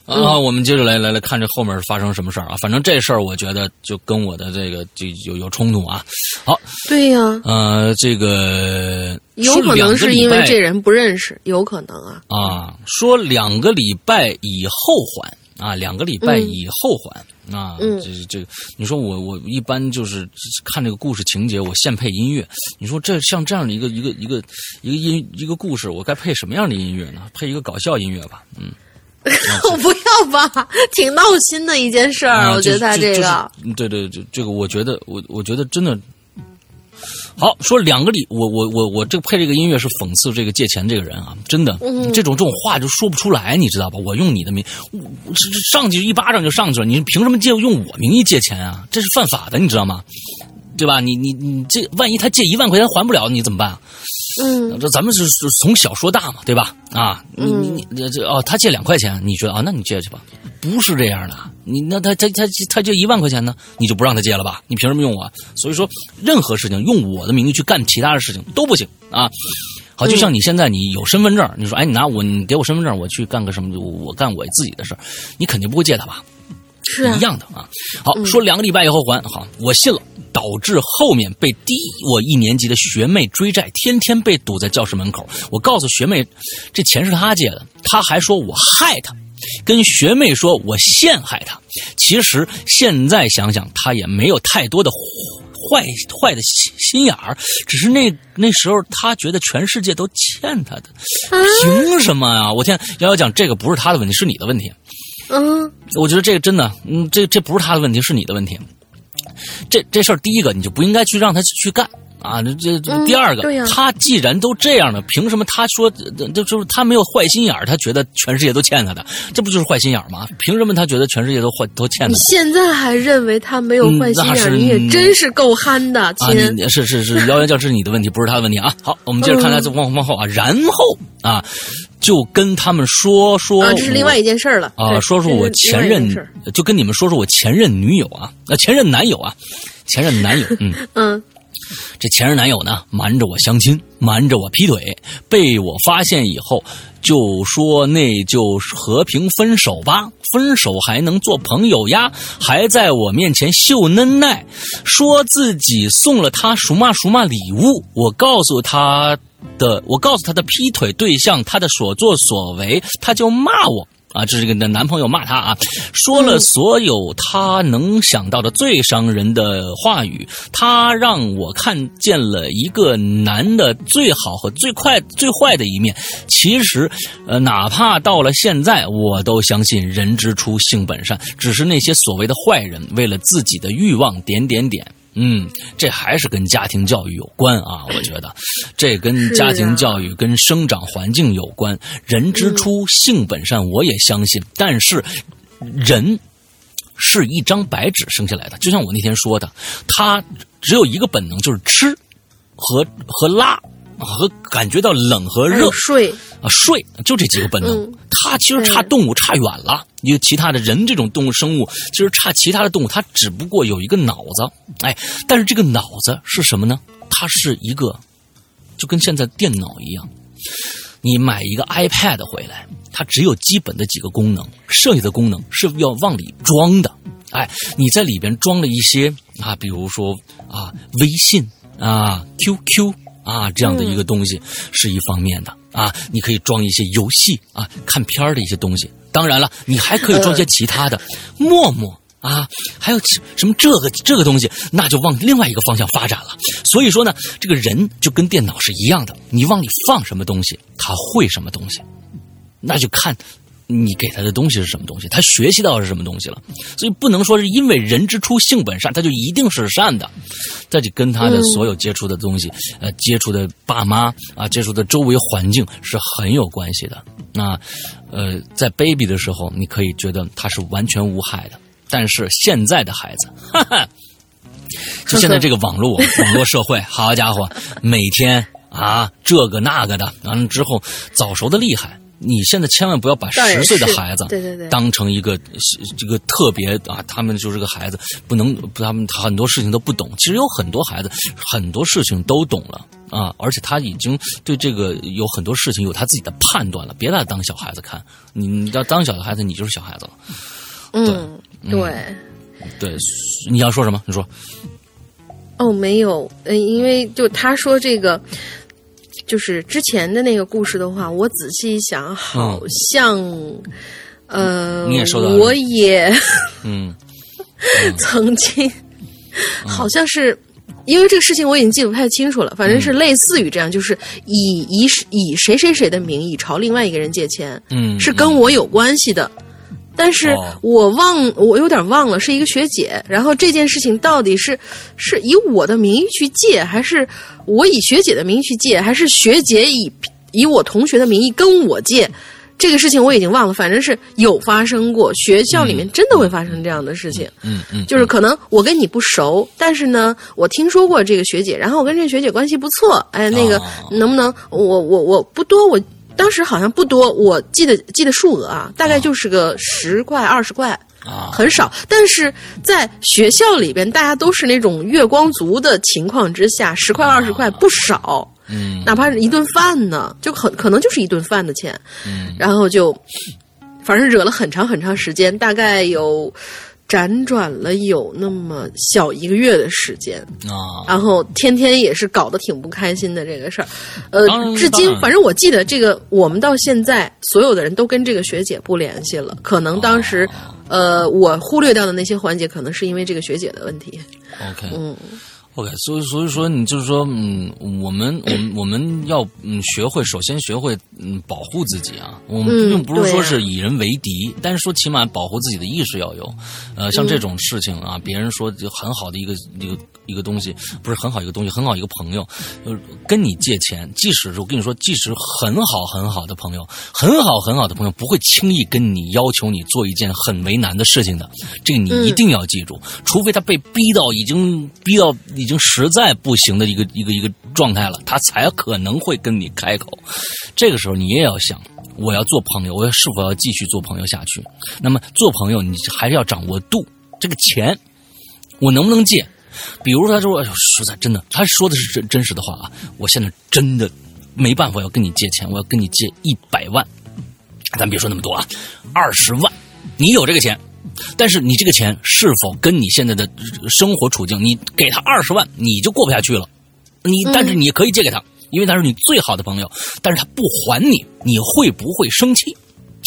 啊，我们接着来来来看这后面发生什么事儿啊？反正这事儿我觉得就跟我的这个就有有冲突啊。好，对呀、呃，这个有可能是因为这人不认识，有可能啊。啊，说两个礼拜以后还啊，两个礼拜以后还、啊，嗯这这，你说我我一般就是看这个故事情节，我现配音乐。你说这像这样的一个一个一个一个音一个故事，我该配什么样的音乐呢？配一个搞笑音乐吧，嗯。我不要吧，挺闹心的一件事儿。啊，我觉得他这个，就是对对，这这个我觉得我我觉得真的好。说两个礼，我我我我这个配这个音乐是讽刺这个借钱这个人啊，真的，嗯这种这种话就说不出来，你知道吧？我用你的名，我我这这上去一巴掌就上去了，你凭什么借用我名义借钱啊？这是犯法的，你知道吗？对吧？你你你这万一他借一万块钱还不了，你怎么办？嗯，这咱们是是从小说大嘛，对吧？啊，你你你这这哦，他借两块钱，你觉得啊？那你借去吧。不是这样的，你那他他他他借一万块钱呢，你就不让他借了吧？你凭什么用我？所以说，任何事情用我的名义去干其他的事情都不行啊。好，就像你现在你有身份证，你说哎，你拿我你给我身份证，我去干个什么？我我干我自己的事儿，你肯定不会借他吧？是啊一，样的啊。好，说两个礼拜以后还，好，我信了，导致后面被低我一年级的学妹追债，天天被堵在教室门口。我告诉学妹，这钱是她借的，她还说我害她，跟学妹说我陷害她。其实现在想想，她也没有太多的坏坏的心心眼儿，只是那那时候她觉得全世界都欠她的，凭什么啊？我天，瑶瑶讲这个不是她的问题，是你的问题。嗯我觉得这个真的，嗯，这这不是他的问题，是你的问题。这这事儿，第一个你就不应该去让他去干啊。这这第二个，他既然都这样了，凭什么他说呃就就是他没有坏心眼儿，他觉得全世界都欠他的，这不就是坏心眼儿吗？凭什么他觉得全世界都坏都欠他你的？现在还认为他没有坏心眼儿，你也真是够憨的，啊，亲。你是是是，谣言 教是你的问题，不是他的问题啊。好，我们接着看他嗯往往后啊，然后啊，就跟他们说说啊，这是另外一件事儿了。啊，说说我前任就跟你们说说我前任女友啊，呃，前任男友啊，前任男友，嗯，嗯这前任男友呢，瞒着我相亲，瞒着我劈腿，被我发现以后，就说那就和平分手吧，分手还能做朋友呀，还在我面前秀恩爱，说自己送了他什么什么礼物，我告诉他的，我告诉他的劈腿对象，他的所作所为，他就骂我。啊，这是个男朋友骂他啊，说了所有他能想到的最伤人的话语。他让我看见了一个男的最好和最快、最坏的一面。其实，呃，哪怕到了现在，我都相信人之初性本善，只是那些所谓的坏人为了自己的欲望点点点。嗯，这还是跟家庭教育有关啊，我觉得，这跟家庭教育、跟生长环境有关。人之初性本善，我也相信，但是人是一张白纸生下来的，就像我那天说的，他只有一个本能，就是吃和和拉和感觉到冷和热睡，啊，睡就这几个本能。嗯它其实差动物差远了，因为其他的人这种动物生物，其实差其他的动物，它只不过有一个脑子，哎，但是这个脑子是什么呢？它是一个，就跟现在电脑一样，你买一个 iPad 回来，它只有基本的几个功能，剩下的功能是要往里装的。哎，你在里边装了一些啊，比如说啊，微信啊、QQ 啊这样的一个东西、是一方面的啊，你可以装一些游戏啊、看片儿的一些东西。当然了，你还可以装些其他的，陌陌。啊，还有什么这个这个东西，那就往另外一个方向发展了。所以说呢，这个人就跟电脑是一样的，你往里放什么东西，他会什么东西，那就看你给他的东西是什么东西，他学习到是什么东西了。所以不能说是因为人之初性本善，他就一定是善的。这就跟他的所有接触的东西，呃，接触的爸妈啊，接触的周围环境是很有关系的。那，呃，在 baby 的时候，你可以觉得他是完全无害的。但是现在的孩子，哈哈，就现在这个网络网络社会，好家伙，每天啊这个那个的，完了之后早熟的厉害你现在千万不要把十岁的孩子对对对当成一个这个特别啊，他们就是个孩子，不能他们很多事情都不懂。其实有很多孩子很多事情都懂了啊，而且他已经对这个有很多事情有他自己的判断了。别把他当小孩子看，你你要当小孩子，你就是小孩子了。嗯，对。对，你要说什么？你说。哦，没有，嗯，因为就他说这个，就是之前的那个故事的话，我仔细一想，好像，呃，嗯你也收到了我也嗯。曾经，好像是。因为这个事情我已经记得不太清楚了，反正是类似于这样，就是以以以谁谁谁的名义朝另外一个人借钱，嗯，是跟我有关系的，但是哦我忘，我有点忘了，是一个学姐。然后这件事情到底是是以我的名义去借，还是我以学姐的名义去借，还是学姐以以我同学的名义跟我借？这个事情我已经忘了，反正是有发生过，学校里面真的会发生这样的事情。嗯嗯，就是可能我跟你不熟，但是呢，我听说过这个学姐，然后我跟这个学姐关系不错，哎，那个、哦能不能我我我不多，我当时好像不多，我记得记得数额啊，大概就是个十块二十块。啊，很少，但是在学校里边，大家都是那种月光族的情况之下，十块二十块不少，嗯。哪怕是一顿饭呢，就很可能就是一顿饭的钱，嗯。然后就反正惹了很长很长时间，大概有辗转了有那么小一个月的时间，啊，然后天天也是搞得挺不开心的这个事儿，呃，至今反正我记得这个，我们到现在所有的人都跟这个学姐不联系了，可能当时，呃，我忽略掉的那些环节，可能是因为这个学姐的问题，OK，嗯 OK，所以所以说你就是说，嗯，我们我们我们要嗯学会，首先学会嗯保护自己啊。我们嗯并不是说是以人为敌，但是说起码保护自己的意识要有。呃，像这种事情啊，别人说就很好的一个一个一个东西，不是很好一个东西，很好一个朋友，就是跟你借钱，即使是我跟你说，即使很好很好的朋友，很好很好的朋友，不会轻易跟你要求你做一件很为难的事情的。这个你一定要记住，除非他被逼到已经逼到已经实在不行的一个一个一个状态了，他才可能会跟你开口。这个时候你也要想，我要做朋友，我要是否要继续做朋友下去？那么做朋友，你还是要掌握度。这个钱，我能不能借？比如说，他说哎呦实在真的，他说的是真真实的话啊，我现在真的没办法要跟你借钱，我要跟你借一百万，咱别说那么多啊，二十万，你有这个钱，但是你这个钱是否跟你现在的生活处境，你给他二十万，你就过不下去了。你但是你可以借给他，因为他是你最好的朋友，但是他不还你，你会不会生气？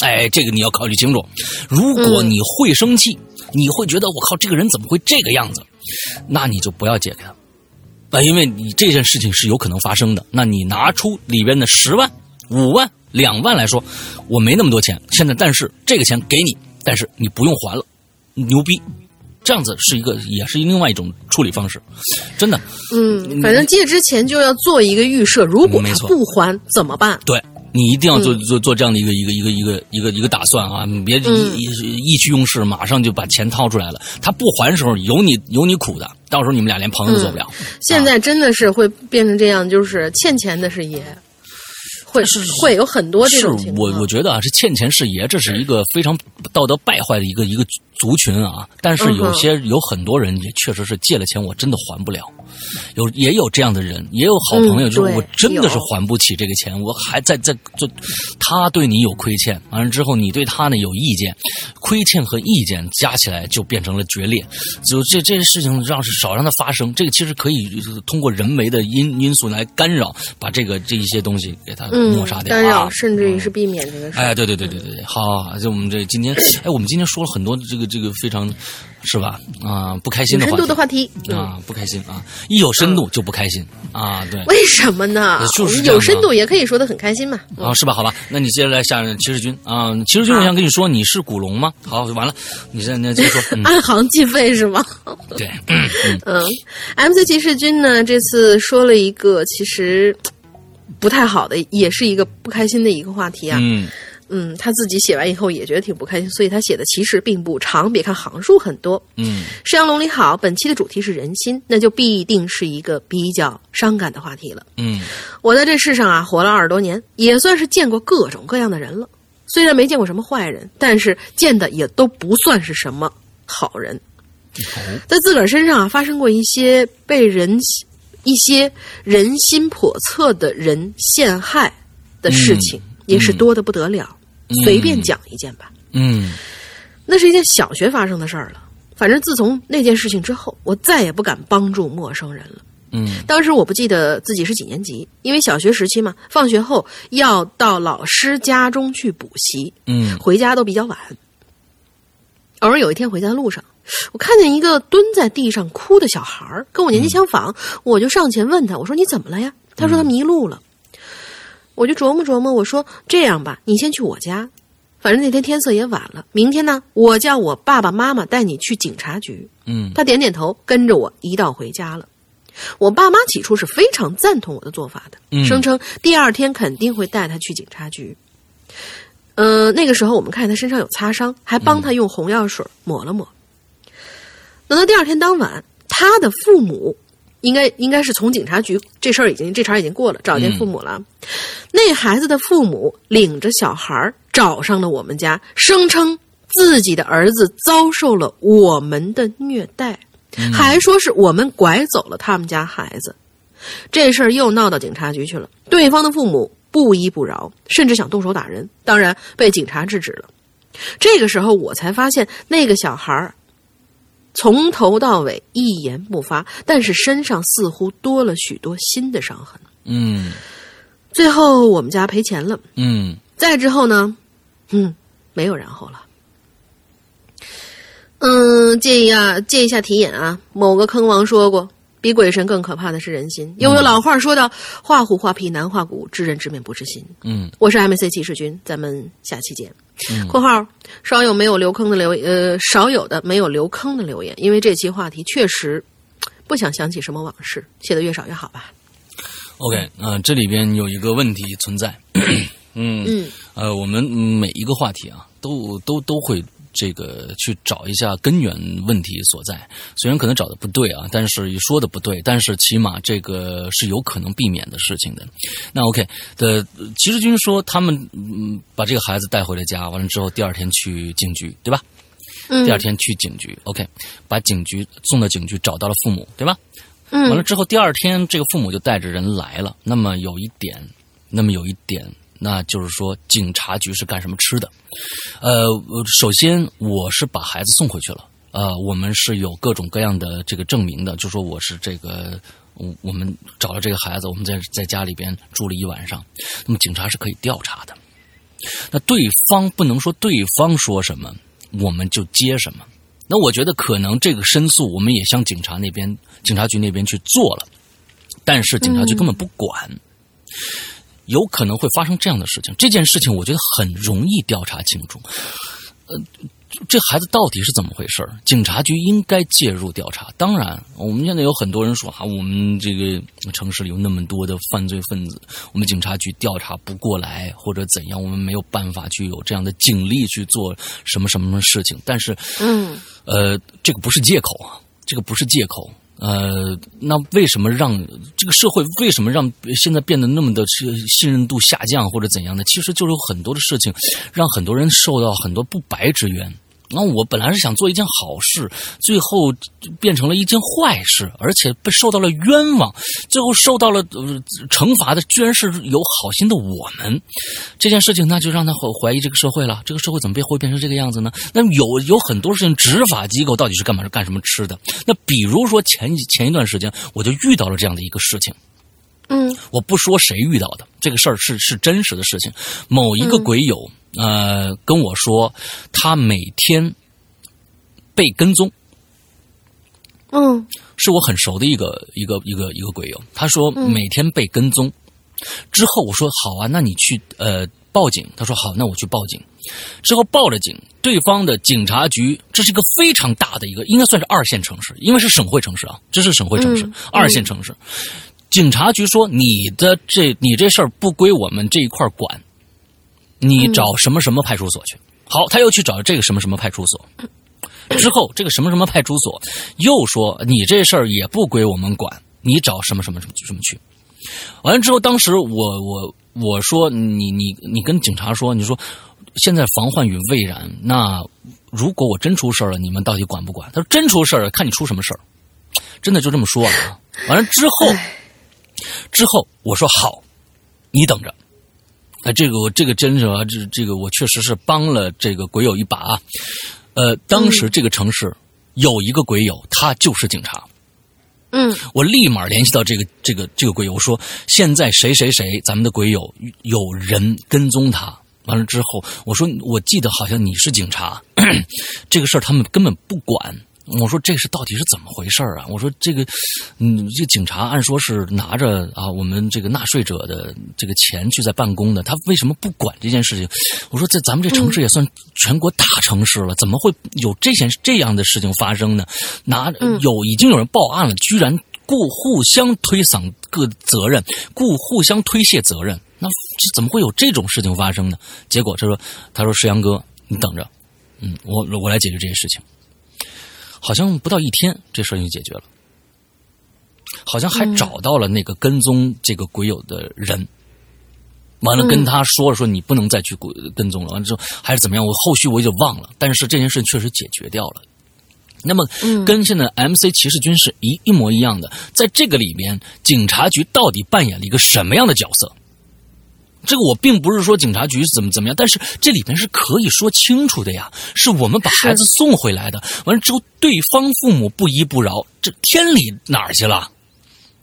哎，这个你要考虑清楚。如果你会生气，你会觉得我靠，这个人怎么会这个样子？那你就不要借给他，啊，因为你这件事情是有可能发生的。那你拿出里边的十万、五万、两万来说，我没那么多钱，现在但是这个钱给你，但是你不用还了，牛逼。这样子是一个，也是另外一种处理方式，真的。嗯，反正借之前就要做一个预设，如果他不还怎么办？对你一定要做做做这样的一个一个一个一个一个一个打算啊！你别嗯意意气用事，马上就把钱掏出来了。他不还的时候，有你有你苦的，到时候你们俩连朋友都做不了。现在真的是会变成这样，就是欠钱的是爷，会会有很多这是种情况。我我觉得啊，是欠钱是爷，这是一个非常道德败坏的一个一个族群啊。但是有些有很多人也确实是借了钱，我真的还不了。有也有这样的人，也有好朋友，嗯就是我真的是还不起这个钱，我还在在就他对你有亏欠，完了之后你对他呢有意见，亏欠和意见加起来就变成了决裂。就这这些事情让是少让它发生，这个其实可以呃通过人为的因因素来干扰，把这个这一些东西给它抹嗯杀，掉。干扰啊甚至于是避免这个事儿。哎，对对对对对好就我们这今天，哎，我们今天说了很多这个这个非常，是吧？啊、不开心的话题深度的话题，嗯，啊，不开心啊，一有深度就不开心。啊，对。为什么呢？呃？就是有深度也可以说的很开心嘛。啊，是吧？好吧，那你接着来下骑士军。啊，骑士军，我想跟你说，你是古龙吗？好，完了，你现在接着说，嗯，按行计费是吗？对，嗯。嗯。嗯，MC 骑士军呢这次说了一个其实不太好的，也是一个不开心的一个话题啊。嗯嗯，他自己写完以后也觉得挺不开心，所以他写的其实并不长，别看行数很多。嗯，山羊龙里好，本期的主题是人心，那就必定是一个比较伤感的话题了。嗯我在这世上啊活了二十多年，也算是见过各种各样的人了。虽然没见过什么坏人，但是见的也都不算是什么好人。在自个儿身上啊发生过一些被人一些人心叵测的人陷害的事情，也是多的不得了。随便讲一件吧。嗯那是一件小学发生的事儿了。反正自从那件事情之后，我再也不敢帮助陌生人了。嗯当时我不记得自己是几年级，因为小学时期嘛，放学后要到老师家中去补习，嗯回家都比较晚。偶尔有一天回家的路上，我看见一个蹲在地上哭的小孩儿，跟我年纪相仿，我就上前问他：“我说你怎么了呀？”他说他迷路了。我就琢磨琢磨，我说这样吧，你先去我家，反正那天天色也晚了，明天呢，我叫我爸爸妈妈带你去警察局。嗯他点点头，跟着我一道回家了。我爸妈起初是非常赞同我的做法的，嗯声称第二天肯定会带他去警察局。呃，那个时候我们看他身上有擦伤，还帮他用红药水抹了抹。等到第二天当晚，他的父母应该应该是从警察局这事儿已经这茬已经过了，找见父母了。那孩子的父母领着小孩儿找上了我们家，声称自己的儿子遭受了我们的虐待，还说是我们拐走了他们家孩子。这事儿又闹到警察局去了，对方的父母不依不饶，甚至想动手打人，当然被警察制止了。这个时候我才发现，那个小孩儿从头到尾一言不发，但是身上似乎多了许多新的伤痕。嗯最后我们家赔钱了，嗯再之后呢，嗯，没有然后了。嗯，借一下借一下题眼啊，某个坑王说过，比鬼神更可怕的是人心。又有老话说到：“画虎画皮难画骨，知人知面不知心。”嗯我是 MC 骑士君，咱们下期见。括号少有没有留坑的留呃少有的没有留坑的留言，因为这期话题确实不想想起什么往事，写的越少越好吧。，OK，嗯、这里边有一个问题存在，嗯嗯呃，我们每一个话题啊，都都都会这个去找一下根源问题所在。虽然可能找的不对啊，但是也说的不对，但是起码这个是有可能避免的事情的。那 OK 的，齐志军说他们嗯把这个孩子带回了家，完了之后第二天去警局，对吧？嗯第二天去警局，OK，把警局送到警局，找到了父母，对吧？嗯完了之后，第二天这个父母就带着人来了。那么有一点，那么有一点，那就是说警察局是干什么吃的？呃，首先我是把孩子送回去了。呃，我们是有各种各样的这个证明的，就说我是这个，我我们找了这个孩子，我们在在家里边住了一晚上。那么警察是可以调查的。那对方不能说对方说什么，我们就接什么。那我觉得可能这个申诉，我们也向警察那边、警察局那边去做了，但是警察局根本不管，有可能会发生这样的事情。这件事情我觉得很容易调查清楚。呃，这孩子到底是怎么回事儿？警察局应该介入调查。当然，我们现在有很多人说啊，我们这个城市里有那么多的犯罪分子，我们警察局调查不过来，或者怎样，我们没有办法去有这样的警力去做什么什么事情。但是，嗯呃，这个不是借口啊，这个不是借口。呃，那为什么让这个社会为什么让现在变得那么的信信任度下降或者怎样呢？其实就是有很多的事情，让很多人受到很多不白之冤。那我本来是想做一件好事，最后变成了一件坏事，而且被受到了冤枉，最后受到了呃惩罚的居然是有好心的我们。这件事情那就让他怀怀疑这个社会了。这个社会怎么被会变成这个样子呢？那有有很多事情，执法机构到底是干嘛是干什么吃的？那比如说前前一段时间我就遇到了这样的一个事情。嗯我不说谁遇到的，这个事儿是是真实的事情。某一个鬼友、呃跟我说，他每天被跟踪，嗯是我很熟的一个一个一个一个鬼友。他说每天被跟踪，之后我说好啊，那你去呃报警。他说好，那我去报警。之后报了警，对方的警察局，这是一个非常大的一个，应该算是二线城市，因为是省会城市啊，这是省会城市，嗯二线城市。警察局说你的这你这事儿不归我们这一块儿管，你找什么什么派出所去。好，他又去找这个什么什么派出所。之后，这个什么什么派出所又说你这事儿也不归我们管，你找什么什么什么什么去。完了之后，当时我我我说你你你跟警察说，你说现在防患于未然。那如果我真出事儿了，你们到底管不管？他说真出事儿了，看你出什么事儿。真的就这么说啊。完了之后，之后我说好，你等着。哎，这个我这个真是啊，这这个我确实是帮了这个鬼友一把啊。呃，当时这个城市有一个鬼友，他就是警察。嗯，我立马联系到这个这个这个鬼友，我说现在谁谁谁，咱们的鬼友有人跟踪他。完了之后，我说我记得好像你是警察，这个事儿他们根本不管。我说这是到底是怎么回事啊？我说这个，嗯，这警察按说是拿着啊我们这个纳税者的这个钱去在办公的，他为什么不管这件事情？我说在咱们这城市也算全国大城市了，怎么会有这件这样的事情发生呢？拿有已经有人报案了，居然故互相推搡各责任，故互相推卸责任，那这怎么会有这种事情发生呢？结果他说他说石阳哥，你等着，嗯，我我来解决这些事情。好像不到一天，这事儿就解决了。好像还找到了那个跟踪这个鬼友的人，完了跟他说了说你不能再去跟踪了。完了之后还是怎么样？我后续我就忘了。但是这件事确实解决掉了。那么跟现在 MC 骑士军是一一模一样的。在这个里面，警察局到底扮演了一个什么样的角色？这个我并不是说警察局怎么怎么样，但是这里面是可以说清楚的呀。是我们把孩子送回来的，完了之后对方父母不依不饶，这天理哪儿去了？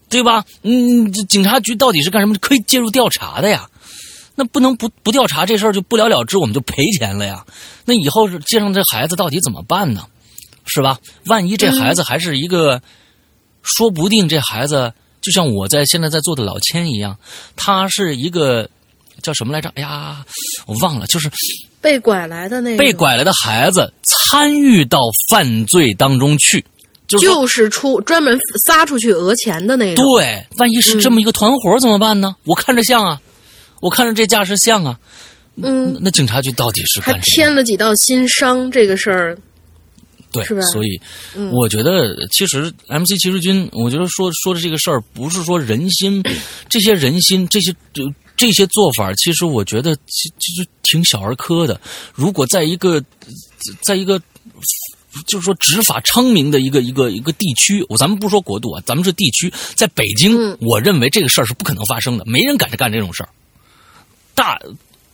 对吧？嗯，这警察局到底是干什么？可以介入调查的呀。那不能不不调查这事儿就不了了之，我们就赔钱了呀。那以后是接上这孩子到底怎么办呢？是吧？万一这孩子还是一个，说不定这孩子就像我在现在在做的老千一样，他是一个。叫什么来着？哎呀，我忘了，就是被拐来的那被拐来的孩子参与到犯罪当中去，就是出专门撒出去讹钱的那种。对，万一是这么一个团伙怎么办呢？我看着像啊，我看着这架势像啊。嗯，那警察局到底是还添了几道新伤？这个事儿，对，是吧？所以我觉得，其实 MC 骑士军，我觉得说说的这个事儿，不是说人心，这些人心，这些就。这些做法其实我觉得其其实挺小儿科的。如果在一个，在一个，就是说执法昌明的一个一个一个地区，我咱们不说国度啊，咱们是地区，在北京，我认为这个事儿是不可能发生的，没人敢干这种事儿。大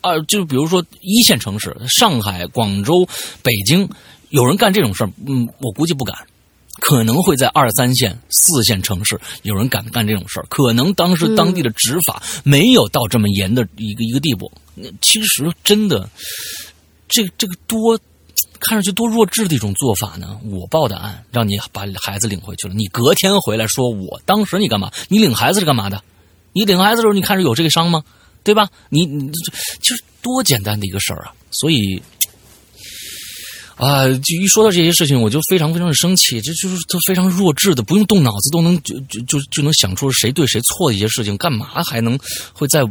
啊，就比如说一线城市，上海、广州、北京，有人干这种事儿，嗯，我估计不敢。可能会在二三线、四线城市有人敢干这种事儿，可能当时当地的执法没有到这么严的一个一个地步。其实真的，这这个多看上去多弱智的一种做法呢。我报的案，让你把孩子领回去了，你隔天回来说我当时你干嘛？你领孩子是干嘛的？你领孩子的时候你看着有这个伤吗？对吧？你你这就是多简单的一个事儿啊！所以。啊，就一说到这些事情，我就非常非常的生气。这就是都非常弱智的，不用动脑子都能就就就就能想出谁对谁错的一些事情，干嘛还能会在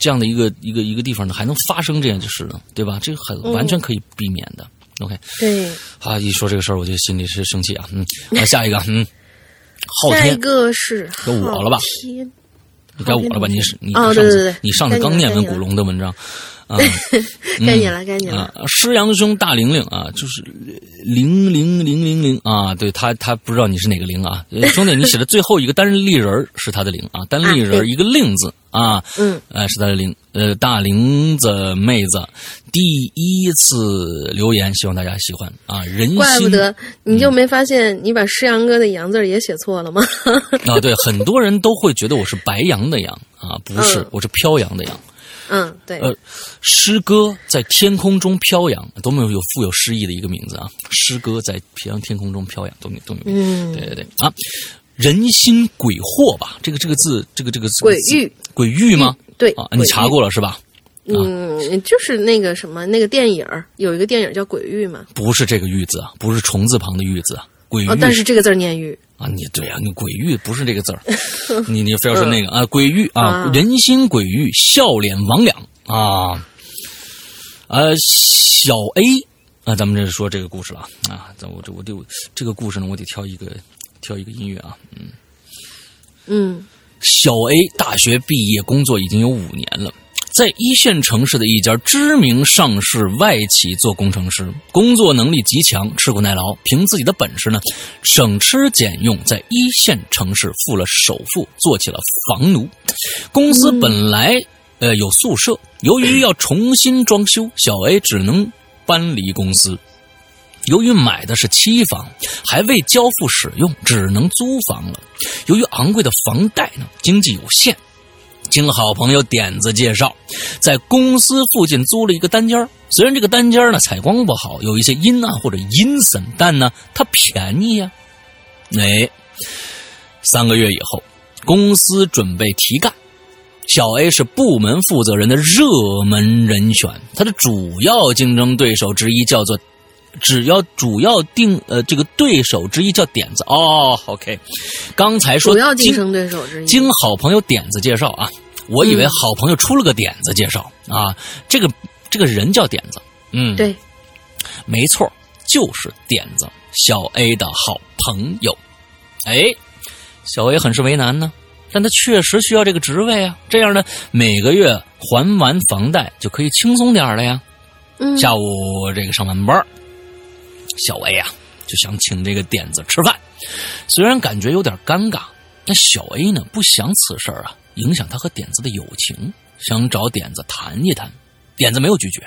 这样的一个一个一个地方呢？还能发生这样的事呢？对吧？这个很完全可以避免的。OK，对。啊，一说这个事儿，我就心里是生气啊。嗯，好，下一个，嗯，昊天，下一个是该我了吧？你该我了吧？你是你上次你上次刚念完古龙的文章。啊，该你了，该你了。师阳兄大玲玲啊，就是零零零零零啊，对他他不知道你是哪个零啊，兄弟，你写的最后一个单立人是他的零啊，单立人一个令字啊，嗯，哎是他的零，呃大玲子妹子第一次留言，希望大家喜欢啊，人心怪不得你就没发现你把师阳哥的阳字也写错了吗？啊，对，很多人都会觉得我是白羊的羊啊，不是，我是飘扬的扬。嗯，对。呃，诗歌在天空中飘扬，多么有富有诗意的一个名字啊！诗歌在飘天空中飘扬，都都明白。嗯，对对对啊！人心鬼惑吧？这个这个字，这个这个字，鬼域，鬼域吗？对啊，你查过了是吧？嗯，就是那个什么，那个电影有一个电影叫《鬼域》嘛？不是这个“玉”字啊，不是虫字旁的“玉”字啊，鬼域。但是这个字念“玉”。啊，你对啊，你鬼域不是这个字儿，你你非要说那个啊，鬼域啊，人心鬼域，笑脸魍魉啊，呃，小 A 啊，咱们这说这个故事了啊，咱我这我就这个故事呢，我得挑一个挑一个音乐啊，嗯。嗯。小 A 大学毕业，工作已经有五年了，在一线城市的一家知名上市外企做工程师，工作能力极强，吃苦耐劳，凭自己的本事呢，省吃俭用，在一线城市付了首付，做起了房奴。公司本来、呃有宿舍，由于要重新装修，小 A 只能搬离公司。由于买的是期房，还未交付使用，只能租房了。由于昂贵的房贷呢，经济有限，经好朋友点子介绍，在公司附近租了一个单间虽然这个单间呢采光不好，有一些阴暗或者阴森，但呢它便宜呀、哎，三个月以后，公司准备提干。小 A 是部门负责人的热门人选，他的主要竞争对手之一叫做，只要主要定呃这个对手之一叫点子。哦，OK，刚才说主要竞经争对手之一。经好朋友点子介绍啊，我以为好朋友出了个点子介绍、啊，这个这个人叫点子，嗯，，对，没错，就是点子小 A 的好朋友。哎，小 A 很是为难呢，但他确实需要这个职位啊，这样呢，每个月还完房贷就可以轻松点了呀。嗯，下午这个上完班儿，小 A 啊、就想请这个点子吃饭，虽然感觉有点尴尬，但小 A 呢不想此事儿啊影响他和点子的友情，想找点子谈一谈。点子没有拒绝，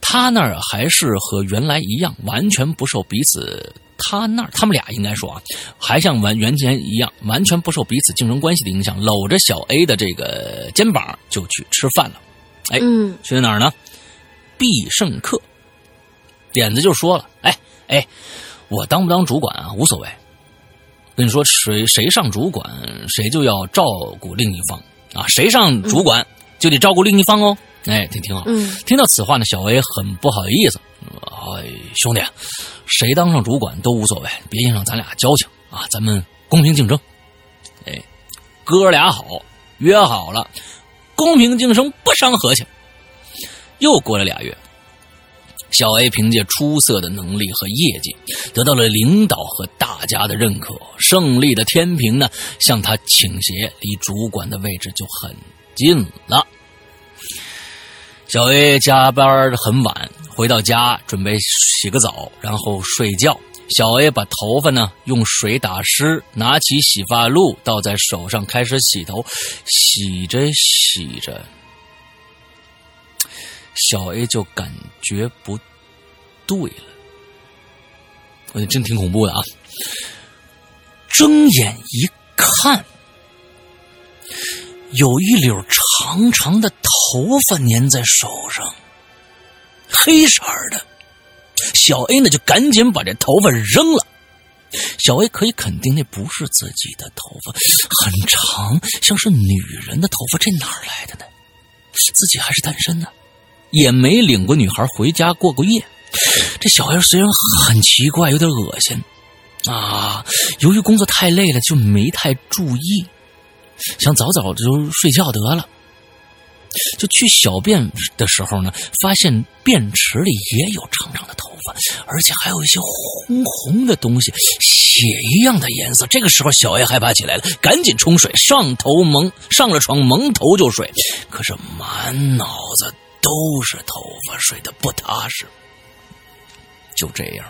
他那儿啊还是和原来一样，完全不受彼此。他那儿他们俩应该说啊，还像完原先一样，完全不受彼此竞争关系的影响，搂着小 A 的这个肩膀就去吃饭了。哎，嗯去哪儿呢？必胜客。点子就说了：“哎哎，我当不当主管啊，无所谓。跟你说，谁谁上主管，谁就要照顾另一方啊，谁上主管就得照顾另一方哦。哎，挺挺好。嗯听到此话呢，小 A 很不好意思。哎，兄弟，谁当上主管都无所谓，别影响咱俩交情啊，咱们公平竞争。哎，哥俩好，约好了，公平竞争不伤和气。又过了俩月，小 A 凭借出色的能力和业绩，得到了领导和大家的认可。胜利的天平呢，向他倾斜，离主管的位置就很近了。小 A 加班很晚，回到家准备洗个澡，然后睡觉。小 A 把头发呢用水打湿，拿起洗发露倒在手上，开始洗头。洗着洗着，小 A 就感觉不对了，我觉得真挺恐怖的啊！睁眼一看，有一绺长长的头发粘在手上，黑色的。小 A 呢就赶紧把这头发扔了。小 A 可以肯定那不是自己的头发，很长，像是女人的头发，这哪儿来的呢？自己还是单身呢，也没领过女孩回家过过夜。这小 A 虽然很奇怪，有点恶心啊，由于工作太累了，就没太注意，想早早就睡觉得了。就去小便的时候呢，发现便池里也有长长的头发，而且还有一些红红的东西，血一样的颜色。这个时候，小 A 害怕起来了，赶紧冲水，上头蒙上了床，蒙头就睡。可是满脑子都是头发，睡得不踏实。就这样，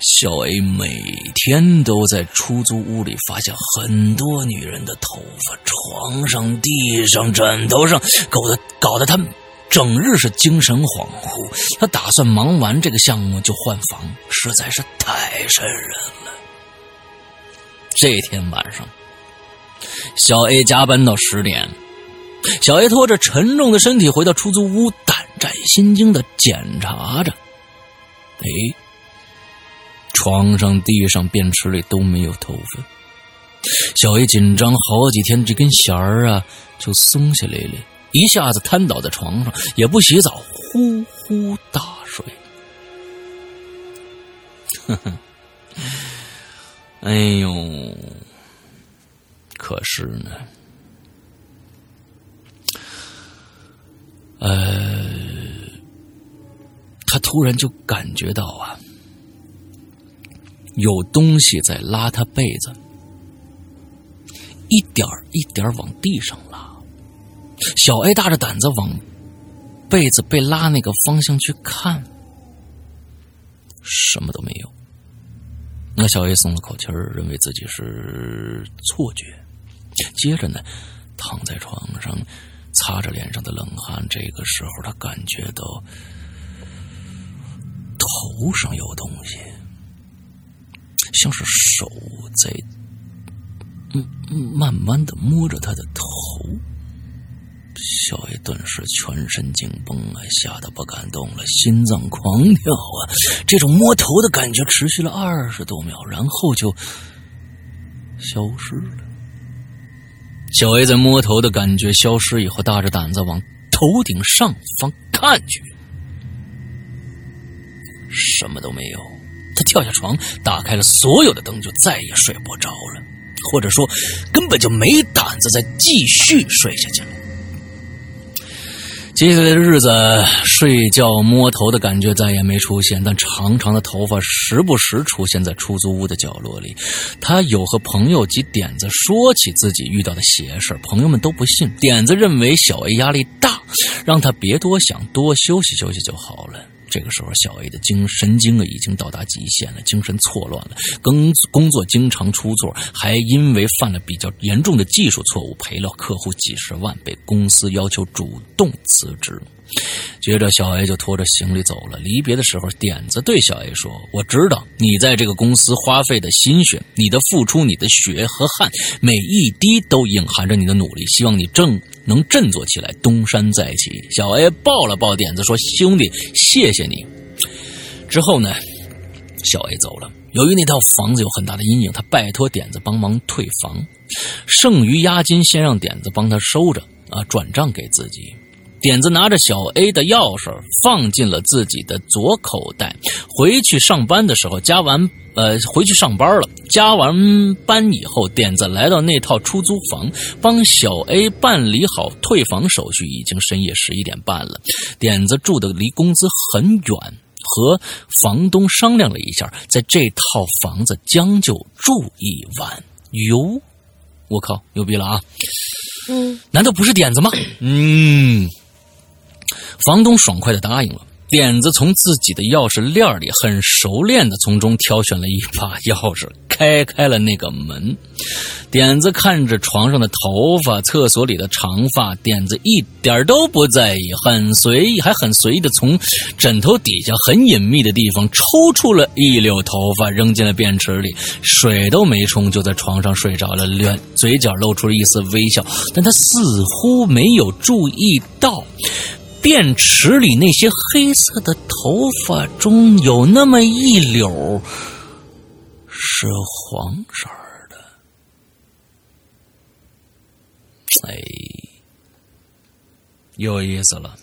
小 A 每天都在出租屋里发现很多女人的头发，床上、地上、枕头上，搞得搞得他整日是精神恍惚。他打算忙完这个项目就换房，实在是太瘆人了。这天晚上，小 A 加班到十点，小 A 拖着沉重的身体回到出租屋，胆战心惊的检查着。哎，床上、地上、便池里都没有头发。小 A 紧张好几天，这根弦儿啊就松下来了，一下子瘫倒在床上，也不洗澡，呼呼大睡。呵呵，哎呦，可是呢，呃。他突然就感觉到啊，有东西在拉他被子，一点一点往地上拉。小 A 大着胆子往被子被拉那个方向去看，什么都没有。那小 A 松了口气儿，认为自己是错觉。接着呢，躺在床上，擦着脸上的冷汗。这个时候，他感觉到头上有东西，像是手在嗯慢慢的摸着他的头。小 A 顿时全身紧绷啊，吓得不敢动了，心脏狂跳啊！这种摸头的感觉持续了二十多秒，然后就消失了。小 A 在摸头的感觉消失以后，大着胆子往头顶上方看去，什么都没有。他跳下床，打开了所有的灯，就再也睡不着了，或者说根本就没胆子再继续睡下去了。接下来的日子，睡觉摸头的感觉再也没出现，但长长的头发时不时出现在出租屋的角落里。他有和朋友及点子说起自己遇到的邪事朋友们都不信。点子认为小 A 压力大，让他别多想，多休息休息就好了。这个时候，小 A 的精神经啊已经到达极限了，精神错乱了，工工作经常出错，还因为犯了比较严重的技术错误，赔了客户几十万，被公司要求主动辞职。接着，小 A 就拖着行李走了。离别的时候，点子对小 A 说：“我知道你在这个公司花费的心血，你的付出，你的血和汗，每一滴都隐含着你的努力。希望你正能振作起来，东山再起。”小 A 抱了抱点子，说：“兄弟，谢谢你。”之后呢，小 A 走了。由于那套房子有很大的阴影，他拜托点子帮忙退房，剩余押金先让点子帮他收着，啊，转账给自己。点子拿着小 A 的钥匙放进了自己的左口袋。回去上班的时候，加完呃，回去上班了。加完班以后，点子来到那套出租房，帮小 A 办理好退房手续。已经深夜十一点半了，点子住的离公司很远，和房东商量了一下，在这套房子将就住一晚。哟，我靠，牛逼了啊！嗯，难道不是点子吗？嗯。房东爽快的答应了。点子从自己的钥匙链里很熟练的从中挑选了一把钥匙，开开了那个门。点子看着床上的头发、厕所里的长发，点子一点都不在意，很随意，还很随意的从枕头底下很隐秘的地方抽出了一绺头发，扔进了便池里，水都没冲就在床上睡着了，脸嘴角露出了一丝微笑，但他似乎没有注意到。便池里那些黑色的头发中有那么一绺是黄色的，哎，有意思了。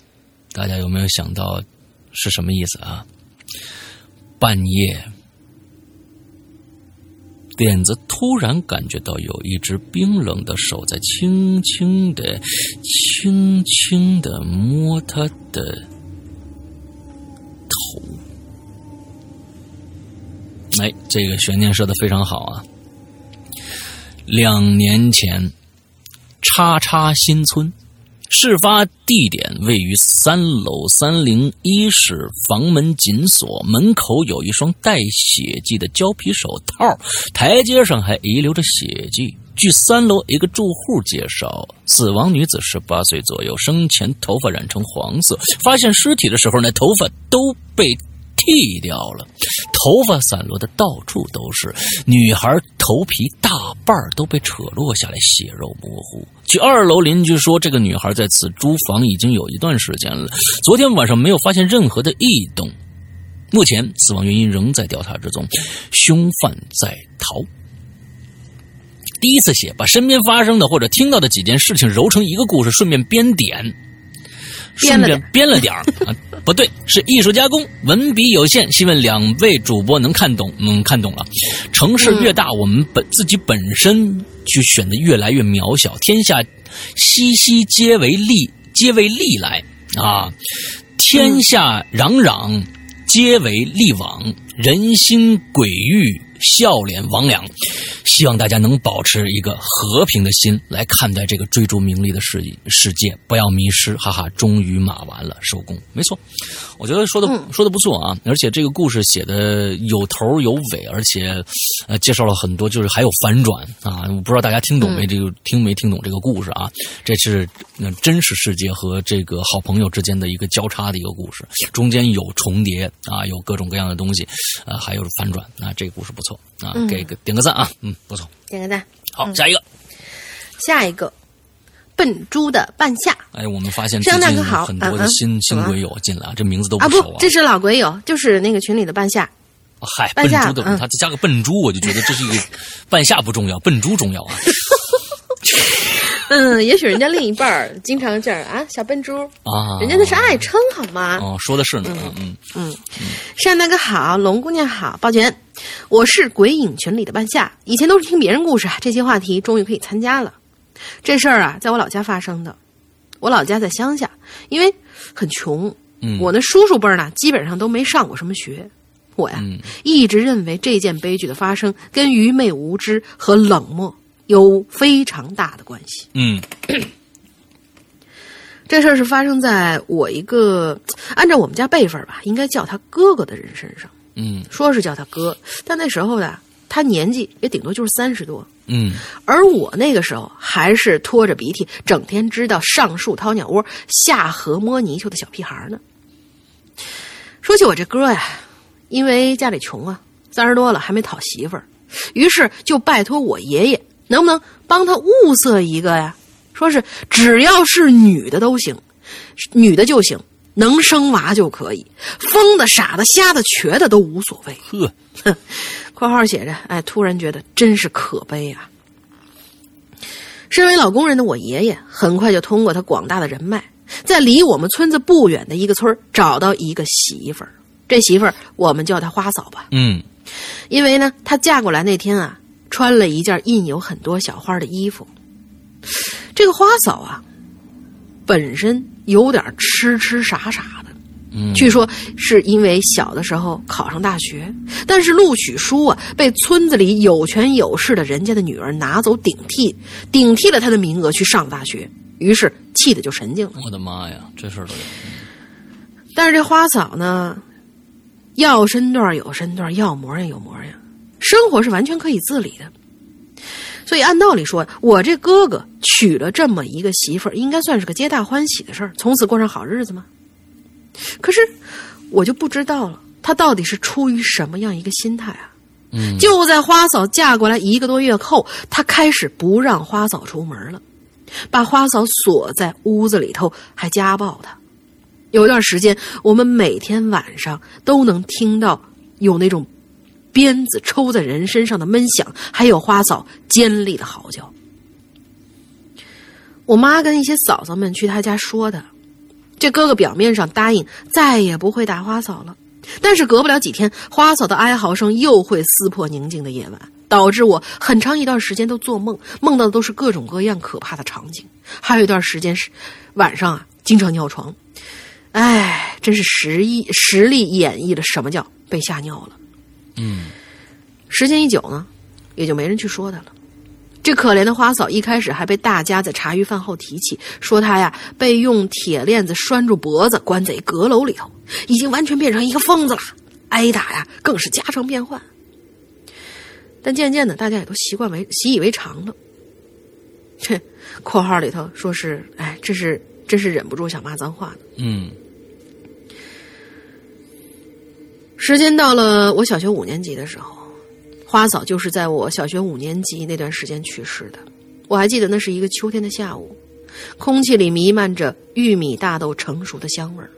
大家有没有想到是什么意思啊？半夜。点子突然感觉到有一只冰冷的手在轻轻的、轻轻的摸他的头。哎，这个悬念设的非常好啊！两年前，叉叉新村。事发地点位于三楼三零一室，房门紧锁，门口有一双带血迹的胶皮手套，台阶上还遗留着血迹。据三楼一个住户介绍，死亡女子十八岁左右，生前头发染成黄色，发现尸体的时候，那头发都被。剃掉了，头发散落的到处都是。女孩头皮大半都被扯落下来，血肉模糊。据二楼邻居说，这个女孩在此租房已经有一段时间了，昨天晚上没有发现任何的异动。目前死亡原因仍在调查之中，凶犯在逃。第一次写，把身边发生的或者听到的几件事情揉成一个故事，顺便编点。顺便编了点儿啊，不对，是艺术加工，文笔有限，希望两位主播能看懂。嗯，看懂了。城市越大，我们本自己本身就显得越来越渺小。天下熙熙，皆为利，皆为利来啊！天下攘攘，皆为利往，人心鬼域，笑脸魍魉。希望大家能保持一个和平的心来看待这个追逐名利的世世界，不要迷失。哈哈，终于码完了，收工。没错，我觉得说的、说的不错啊，而且这个故事写的有头有尾，而且呃介绍了很多，就是还有反转啊。我不知道大家听懂没？这个听没听懂这个故事啊？这是呃真实世界和这个好朋友之间的一个交叉的一个故事，中间有重叠啊，有各种各样的东西，呃，还有反转啊。这个故事不错啊，给个点个赞啊，嗯，不错。点个赞。好，下一个。下一个，笨猪的半夏。哎，我们发现这最近很多的新新鬼友进来，这名字都不，熟不，这是老鬼友，就是那个群里的半夏。啊嗨，笨猪的，嗯他加个笨猪，我就觉得这是一个 半夏不重要，笨猪重要啊 嗯，也许人家另一半儿经常这样啊，小笨猪，啊！人家那是爱称好吗？哦，说的是呢，嗯嗯嗯山大哥好，龙姑娘好，抱拳，我是鬼影群里的半夏，以前都是听别人故事啊，这些话题终于可以参加了。这事儿啊，在我老家发生的，我老家在乡下，因为很穷，嗯我那叔叔辈儿呢，基本上都没上过什么学。我呀，嗯一直认为这件悲剧的发生跟愚昧无知和冷漠有非常大的关系。嗯 这事儿是发生在我一个 按照我们家辈分吧，应该叫他哥哥的人身上。嗯说是叫他哥，但那时候呢，他年纪也顶多就是三十多，嗯而我那个时候还是拖着鼻涕，整天知道上树掏鸟窝、下河摸泥鳅的小屁孩呢。说起我这哥呀，因为家里穷啊，三十多了还没讨媳妇儿，于是就拜托我爷爷，能不能帮他物色一个呀？说是只要是女的都行，女的就行，能生娃就可以，疯的、傻的、瞎的、瘸的都无所谓。呵，括号写着：“哎，突然觉得真是可悲啊！”身为老工人的我爷爷，很快就通过他广大的人脉，在离我们村子不远的一个村儿找到一个媳妇儿。这媳妇儿我们叫她花嫂吧，嗯因为呢，她嫁过来那天啊，穿了一件印有很多小花的衣服。这个花嫂啊，本身有点痴痴傻傻的，嗯，据说是因为小的时候考上大学，但是录取书啊被村子里有权有势的人家的女儿拿走顶替，顶替了他的名额去上大学，于是气的就神经了。我的妈呀，这事儿都有，但是这花嫂呢，要身段有身段，要模样有模样，生活是完全可以自理的。所以按道理说，我这哥哥娶了这么一个媳妇儿，应该算是个皆大欢喜的事儿，从此过上好日子吗？可是我就不知道了，他到底是出于什么样一个心态啊？嗯就在花嫂嫁过来一个多月后，他开始不让花嫂出门了，把花嫂锁在屋子里头，还家暴她。有一段时间，我们每天晚上都能听到有那种鞭子抽在人身上的闷响，还有花嫂尖利的嚎叫。我妈跟一些嫂嫂们去他家说的，这哥哥表面上答应再也不会打花嫂了，但是隔不了几天，花嫂的哀嚎声又会撕破宁静的夜晚，导致我很长一段时间都做梦，梦到的都是各种各样可怕的场景。还有一段时间是晚上啊，经常尿床。哎，真是实意实力演绎了什么叫被吓尿了。嗯时间一久呢，也就没人去说他了。这可怜的花嫂一开始还被大家在茶余饭后提起，说她呀被用铁链子拴住脖子，关在阁楼里头，已经完全变成一个疯子了，挨打呀更是家常便饭。但渐渐的，大家也都习惯为习以为常了。这 括号里头说是，哎，这是真是忍不住想骂脏话呢。嗯时间到了我小学五年级的时候，花嫂就是在我小学五年级那段时间去世的。我还记得那是一个秋天的下午，空气里弥漫着玉米、大豆成熟的香味儿。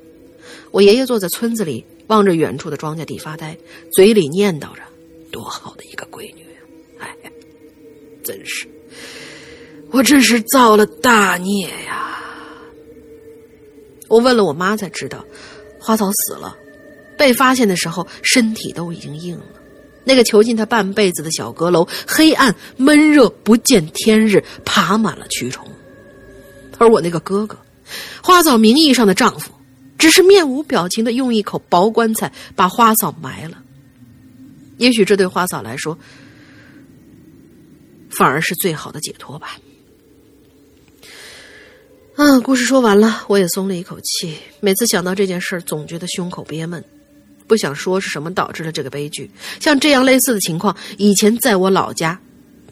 我爷爷坐在村子里，望着远处的庄稼地发呆，嘴里念叨着：“多好的一个闺女！哎，真是，我真是造了大孽呀！”我问了我妈才知道，花嫂死了。被发现的时候，身体都已经硬了。那个囚禁他半辈子的小阁楼，黑暗闷热，不见天日，爬满了蛆虫。而我那个哥哥，花嫂名义上的丈夫，只是面无表情的用一口薄棺材把花嫂埋了。也许这对花嫂来说，反而是最好的解脱吧。啊，故事说完了，我也松了一口气。每次想到这件事，总觉得胸口憋闷，不想说是什么导致了这个悲剧。像这样类似的情况，以前在我老家，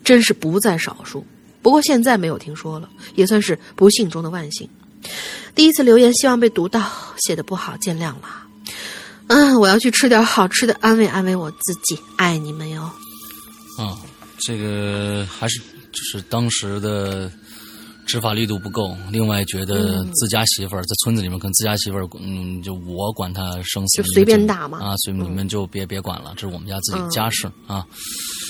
真是不在少数。不过现在没有听说了，也算是不幸中的万幸。第一次留言，希望被读到，写的不好，见谅了。嗯，我要去吃点好吃的，安慰安慰我自己。爱你们哟。啊，这个还是就是当时的。执法力度不够，另外觉得自家媳妇儿在村子里面跟自家媳妇儿，嗯，就我管他生死，就随便打嘛。啊，所以你们就别别管了，这是我们家自己的家事啊，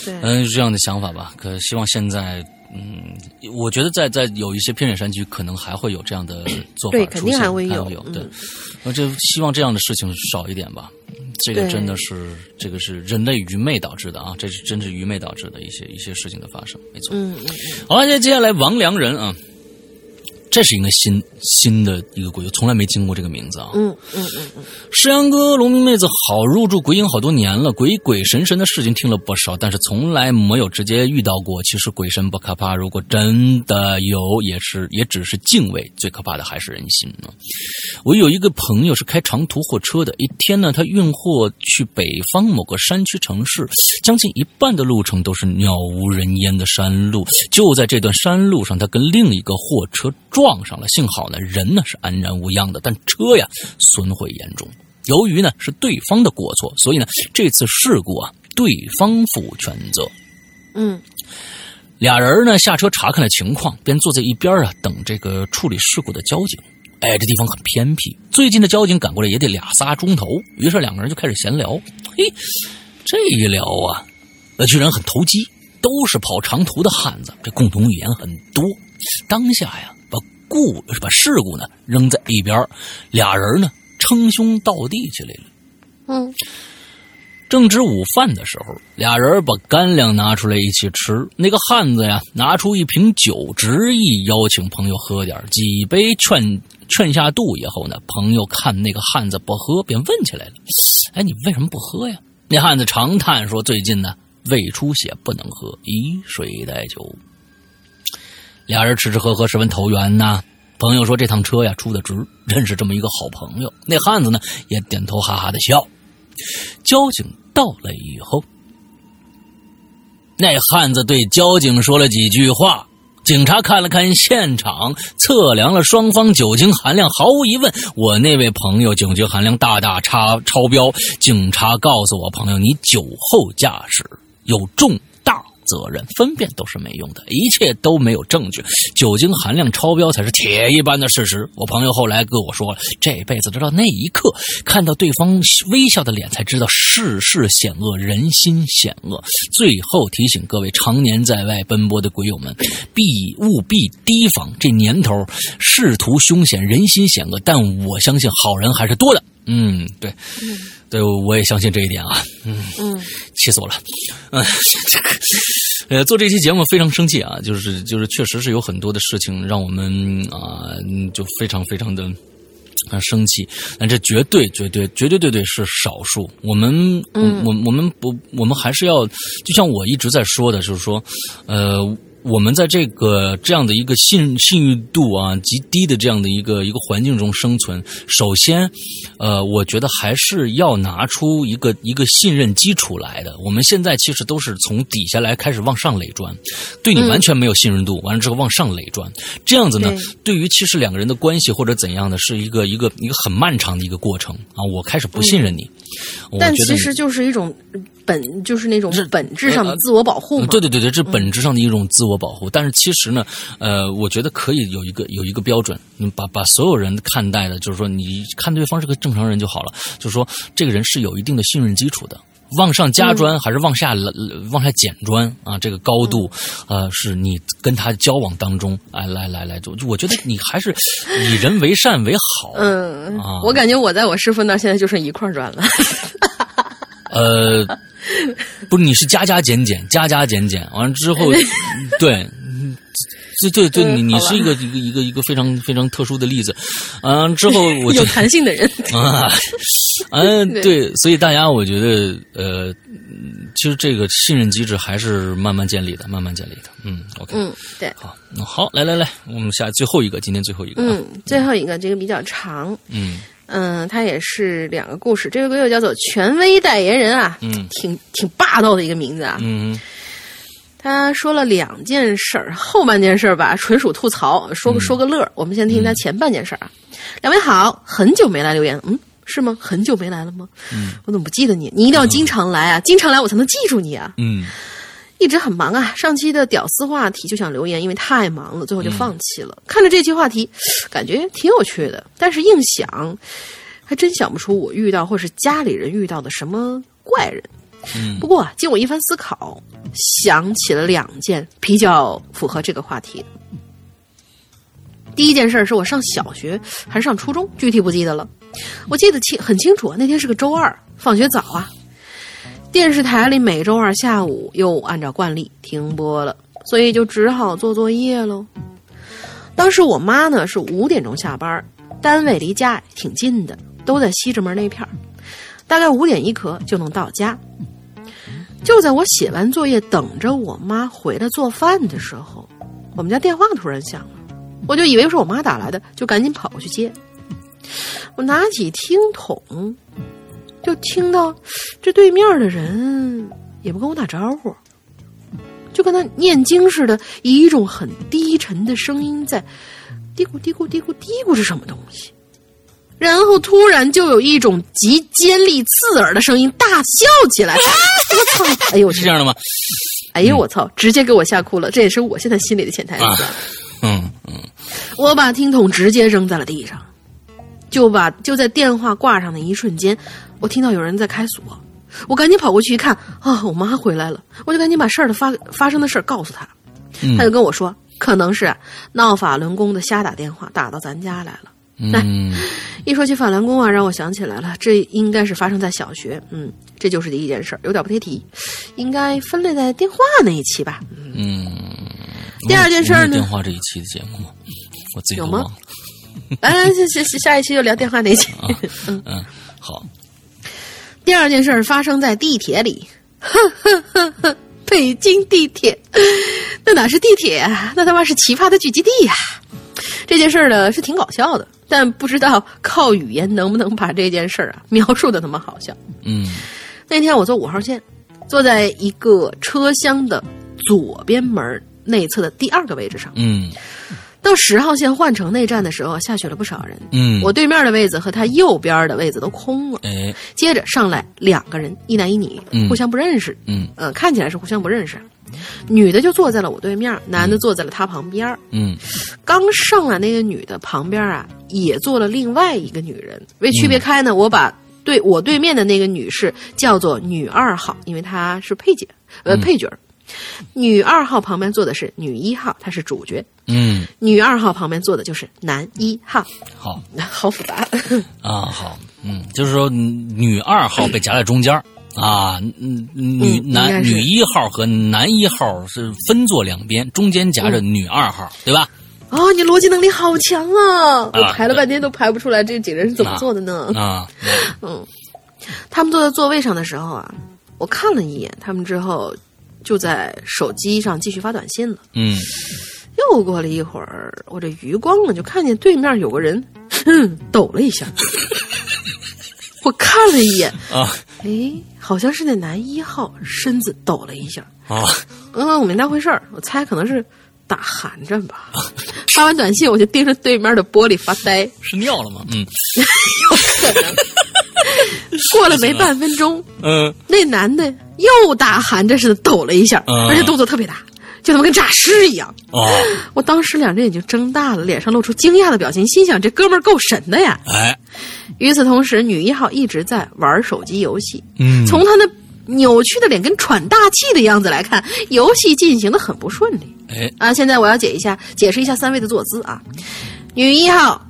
对，嗯，这样的想法吧。可希望现在，嗯，我觉得在在有一些偏远山区，可能还会有这样的 做法对，肯定还会有，对，那就希望这样的事情少一点吧。这个真的是，这个是人类愚昧导致的啊！这是真是愚昧导致的一些一些事情的发生，没错。嗯嗯嗯。好了，接接下来王良人啊。这是一个新新的一个鬼，从来没听过这个名字啊。嗯嗯嗯嗯。石阳哥、龙明妹子好入住鬼影好多年了，鬼鬼神神的事情听了不少，但是从来没有直接遇到过。其实鬼神不可怕，如果真的有，也是也只是敬畏，最可怕的还是人心呢。我有一个朋友是开长途货车的，一天呢，他运货去北方某个山区城市，将近一半的路程都是鸟无人烟的山路。就在这段山路上，他跟另一个货车撞。撞上了，幸好呢，人呢是安然无恙的，但车呀损毁严重。由于呢是对方的过错，所以呢这次事故啊对方负全责。嗯，俩人呢下车查看了情况，便坐在一边啊等这个处理事故的交警。哎，这地方很偏僻，最近的交警赶过来也得俩仨钟头。于是两个人就开始闲聊。嘿，这一聊啊，那居然很投机，都是跑长途的汉子，这共同语言很多。当下呀。故把事故呢扔在一边，俩人呢称兄道弟起来了。嗯，正值午饭的时候，俩人把干粮拿出来一起吃。那个汉子呀，拿出一瓶酒，执意邀请朋友喝点几杯劝劝下肚以后呢，朋友看那个汉子不喝，便问起来了：“哎，你为什么不喝呀？”那汉子长叹说：“最近呢胃出血，不能喝，以水代酒。”俩人吃吃喝喝，十分投缘呐。朋友说：“这趟车呀，出的值，认识这么一个好朋友。”那汉子呢，也点头哈哈的笑。交警到了以后，那汉子对交警说了几句话。警察看了看现场，测量了双方酒精含量，毫无疑问，我那位朋友酒精含量大大超超标。警察告诉我朋友：“你酒后驾驶有重。”责任分辨都是没用的，一切都没有证据，酒精含量超标才是铁一般的事实。我朋友后来跟我说，这辈子直到那一刻看到对方微笑的脸，才知道世事险恶，人心险恶。最后提醒各位常年在外奔波的鬼友们，必务必提防。这年头仕途凶险，人心险恶，但我相信好人还是多的。嗯，对。对，我也相信这一点啊。嗯嗯，气死我了。嗯，这个，呃，做这期节目非常生气啊，就是就是，确实是有很多的事情让我们啊，就非常非常的啊生气。但这绝对绝对绝对对对是少数。我们，我我们不，我们还是要，就像我一直在说的，就是说，呃。我们在这个这样的一个信信誉度啊极低的这样的一个一个环境中生存，首先，呃，我觉得还是要拿出一个一个信任基础来的。我们现在其实都是从底下来开始往上垒砖，对你完全没有信任度，完了之后往上垒砖，这样子呢，对于其实两个人的关系或者怎样的，是一个一个一个很漫长的一个过程啊。我开始不信任你，但其实就是一种。本就是那种本质上的自我保护嘛？对对对对，这本质上的一种自我保护。但是其实呢，呃，我觉得可以有一个有一个标准，你把把所有人看待的，就是说，你看对方是个正常人就好了。就是说，这个人是有一定的信任基础的。往上加砖还是往下往下减砖啊？这个高度，呃，是你跟他交往当中，哎，来来来，就我觉得你还是以人为善为好。嗯啊，我感觉我在我师傅那现在就剩一块砖了。呃。不是，你是加加减减，加加减减，完了之后，对，对对对，嗯你你是一个一个一个一个非常非常特殊的例子，嗯、之后我有就弹性的人。啊，嗯，对对，所以大家我觉得，呃，嗯其实这个信任机制还是慢慢建立的，慢慢建立的。嗯，OK，嗯，对，好，那好，来来来，我们下最后一个，今天最后一个啊，嗯，最后一个这个比较长，嗯嗯，他也是两个故事。这个歌又叫做《权威代言人》啊，嗯挺挺霸道的一个名字啊。嗯他说了两件事儿，后半件事儿吧，纯属吐槽，说个说个乐儿。我们先听他前半件事儿啊。两位好，很久没来留言，嗯，是吗？很久没来了吗？嗯我怎么不记得你？你一定要经常来啊，经常来我才能记住你啊。嗯一直很忙啊，上期的屌丝话题就想留言，因为太忙了，最后就放弃了。看着这期话题，感觉挺有趣的，但是硬想，还真想不出我遇到或是家里人遇到的什么怪人。嗯不过啊，经我一番思考，想起了两件比较符合这个话题。第一件事是我上小学还是上初中，具体不记得了。我记得清很清楚啊，那天是个周二，放学早啊。电视台里每周二下午又按照惯例停播了，所以就只好做作业喽。当时我妈呢是五点钟下班，单位离家挺近的，都在西直门那片儿，大概五点一刻就能到家。就在我写完作业，等着我妈回来做饭的时候，我们家电话突然响了，我就以为是我妈打来的，就赶紧跑过去接。我拿起听筒，就听到这对面的人也不跟我打招呼，就跟他念经似的，以一种很低沉的声音在嘀咕嘀咕嘀咕嘀咕着什么东西。然后突然就有一种极尖利刺耳的声音大笑起来，我操！哎呦我去！是这样的吗？哎呦我操！直接给我吓哭了，这也是我现在心里的潜台词。啊嗯嗯我把听筒直接扔在了地上，就把就在电话挂上的一瞬间，我听到有人在开锁，我赶紧跑过去一看，啊，我妈回来了，我就赶紧把事儿的发发生的事儿告诉她，嗯她就跟我说，可能是啊闹法轮功的瞎打电话打到咱家来了。嗯一说起法轮功啊，让我想起来了，这应该是发生在小学，嗯，这就是第一件事儿，有点不贴题，应该分类在电话那一期吧。嗯。第二件事呢电话这一期的节目吗？我自己有吗忘了。哎，下下下一期就聊电话那一期。嗯，好，第二件事儿发生在地铁里，呵呵呵呵，北京地铁，那哪是地铁啊？那他妈是奇葩的聚集地呀、这件事儿呢是挺搞笑的，但不知道靠语言能不能把这件事儿啊描述的那么好笑。嗯那天我坐五号线，坐在一个车厢的左边门内侧的第二个位置上。嗯到十号线换乘那站的时候，下去了不少人。嗯，我对面的位子和他右边的位子都空了。哎接着上来两个人，一男一女，嗯互相不认识。嗯呃，看起来是互相不认识。女的就坐在了我对面，男的坐在了他旁边。嗯刚上来那个女的旁边啊，也坐了另外一个女人。为区别开呢，我把对我对面的那个女士叫做女二号，因为她是配角，呃，嗯配角儿。女二号旁边坐的是女一号，她是主角。嗯，女二号旁边坐的就是男一号，好 好复杂。啊好，嗯，就是说女二号被夹在中间儿啊，嗯女男女一号和男一号是分坐两边，中间夹着女二号，对吧？哦，你逻辑能力好强啊！我啊排了半天都排不出来这几个人是怎么坐的呢？啊，嗯他们坐在座位上的时候啊，我看了一眼他们之后，就在手机上继续发短信了。嗯又过了一会儿，我这余光呢就看见对面有个人，哼，抖了一下。我看了一眼，啊哎，好像是那男一号身子抖了一下。啊嗯，我没当回事儿，我猜可能是打寒颤吧。发完短信，我就盯着对面的玻璃发呆。是尿了吗？嗯 可能。过了没半分钟，嗯那男的又大喊着似的抖了一下，嗯而且动作特别大，就他妈跟诈尸一样。哦，我当时两只眼睛睁大了，脸上露出惊讶的表情，心想这哥们儿够神的呀。哎，与此同时，女一号一直在玩手机游戏，嗯从她那扭曲的脸跟喘大气的样子来看，游戏进行的很不顺利。哎啊，现在我要解一下，解释一下三位的坐姿啊。女一号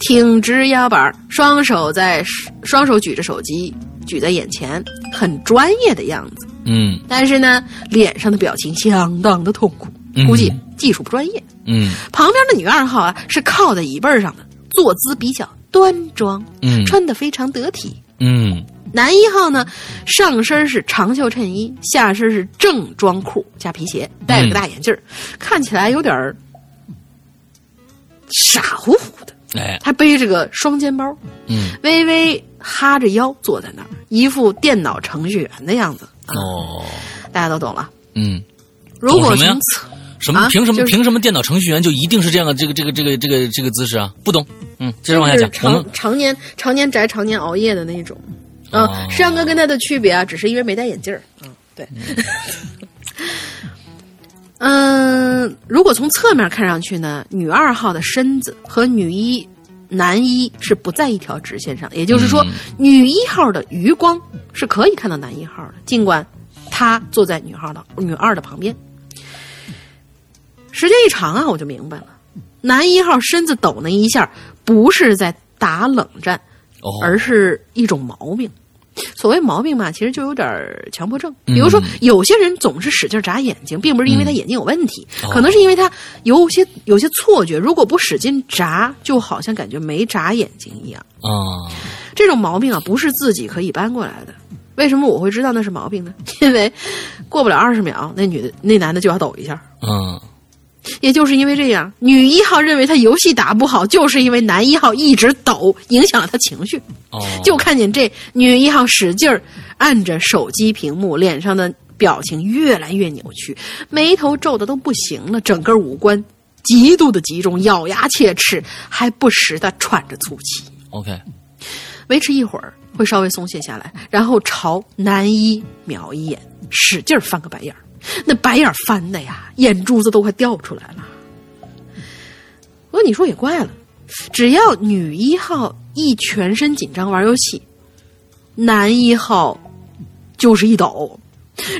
挺直腰板，双手在双手举着手机举在眼前，很专业的样子。嗯但是呢，脸上的表情相当的痛苦，嗯估计技术不专业。嗯旁边的女二号啊是靠在椅背上的，坐姿比较端庄，嗯穿的非常得体。嗯男一号呢，上身是长袖衬衣，下身是正装裤加皮鞋，戴了个大眼镜儿，看起来有点儿傻乎乎的。哎他背着个双肩包，嗯微微哈着腰坐在那儿，一副电脑程序员的样子啊，哦大家都懂了。嗯，如果懂什么呀什么啊凭什么就是凭什么电脑程序员就一定是这样的这个这个这个这个这个姿势啊？不懂。嗯，接着往下就是讲。常常年常年宅、常年熬夜的那种。啊哦，山哥跟他的区别啊，只是因为没戴眼镜儿。嗯，对。嗯，如果从侧面看上去呢，女二号的身子和女一、男一是不在一条直线上，也就是说，嗯女一号的余光是可以看到男一号的，尽管他坐在女号的女二的旁边。时间一长啊，我就明白了，男一号身子抖那一下，不是在打冷战，哦，而是一种毛病。所谓毛病嘛，其实就有点儿强迫症。嗯比如说，有些人总是使劲眨眼睛，并不是因为他眼睛有问题，哦可能是因为他有些有些错觉，如果不使劲眨，就好像感觉没眨眼睛一样。啊，这种毛病啊，不是自己可以搬过来的。为什么我会知道那是毛病呢？因为过不了二十秒，那女的那男的就要抖一下。嗯也就是因为这样，女一号认为他游戏打不好，就是因为男一号一直抖，影响了他情绪。哦，就看见这女一号使劲儿按着手机屏幕，脸上的表情越来越扭曲，眉头皱的都不行了，整个五官极度的集中，咬牙切齿，还不时的喘着粗气。OK，维持一会儿会稍微松懈下来，然后朝男一瞄一眼，使劲儿翻个白眼儿。那白眼翻的呀，眼珠子都快掉出来了。不过你说也怪了，只要女一号一全身紧张玩游戏，男一号就是一抖，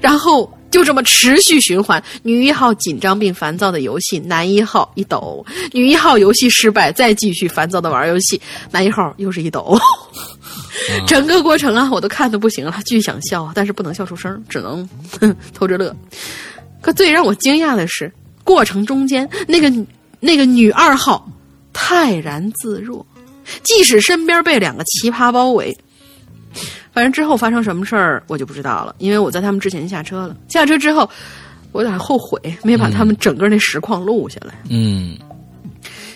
然后就这么持续循环。女一号紧张并烦躁的游戏，男一号一抖；女一号游戏失败，再继续烦躁的玩游戏，男一号又是一抖。整个过程啊，我都看的不行了，巨想笑，但是不能笑出声，只能 偷着乐。可最让我惊讶的是，过程中间那个那个女二号泰然自若，即使身边被两个奇葩包围，反正之后发生什么事儿我就不知道了，因为我在他们之前下车了。下车之后，我有点后悔没把他们整个那实况录下来。嗯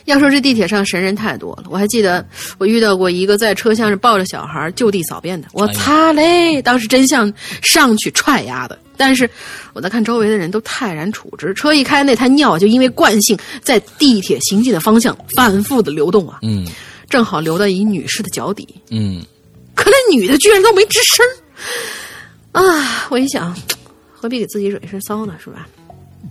要说这地铁上神人太多了，我还记得我遇到过一个在车厢上抱着小孩就地扫便的，我擦嘞！当时真想上去踹丫的，但是我在看周围的人都泰然处之，车一开，那滩尿就因为惯性在地铁行进的方向反复的流动啊，嗯正好流到一女士的脚底，嗯可那女的居然都没吱声儿啊！我一想，何必给自己惹一身骚呢？是吧？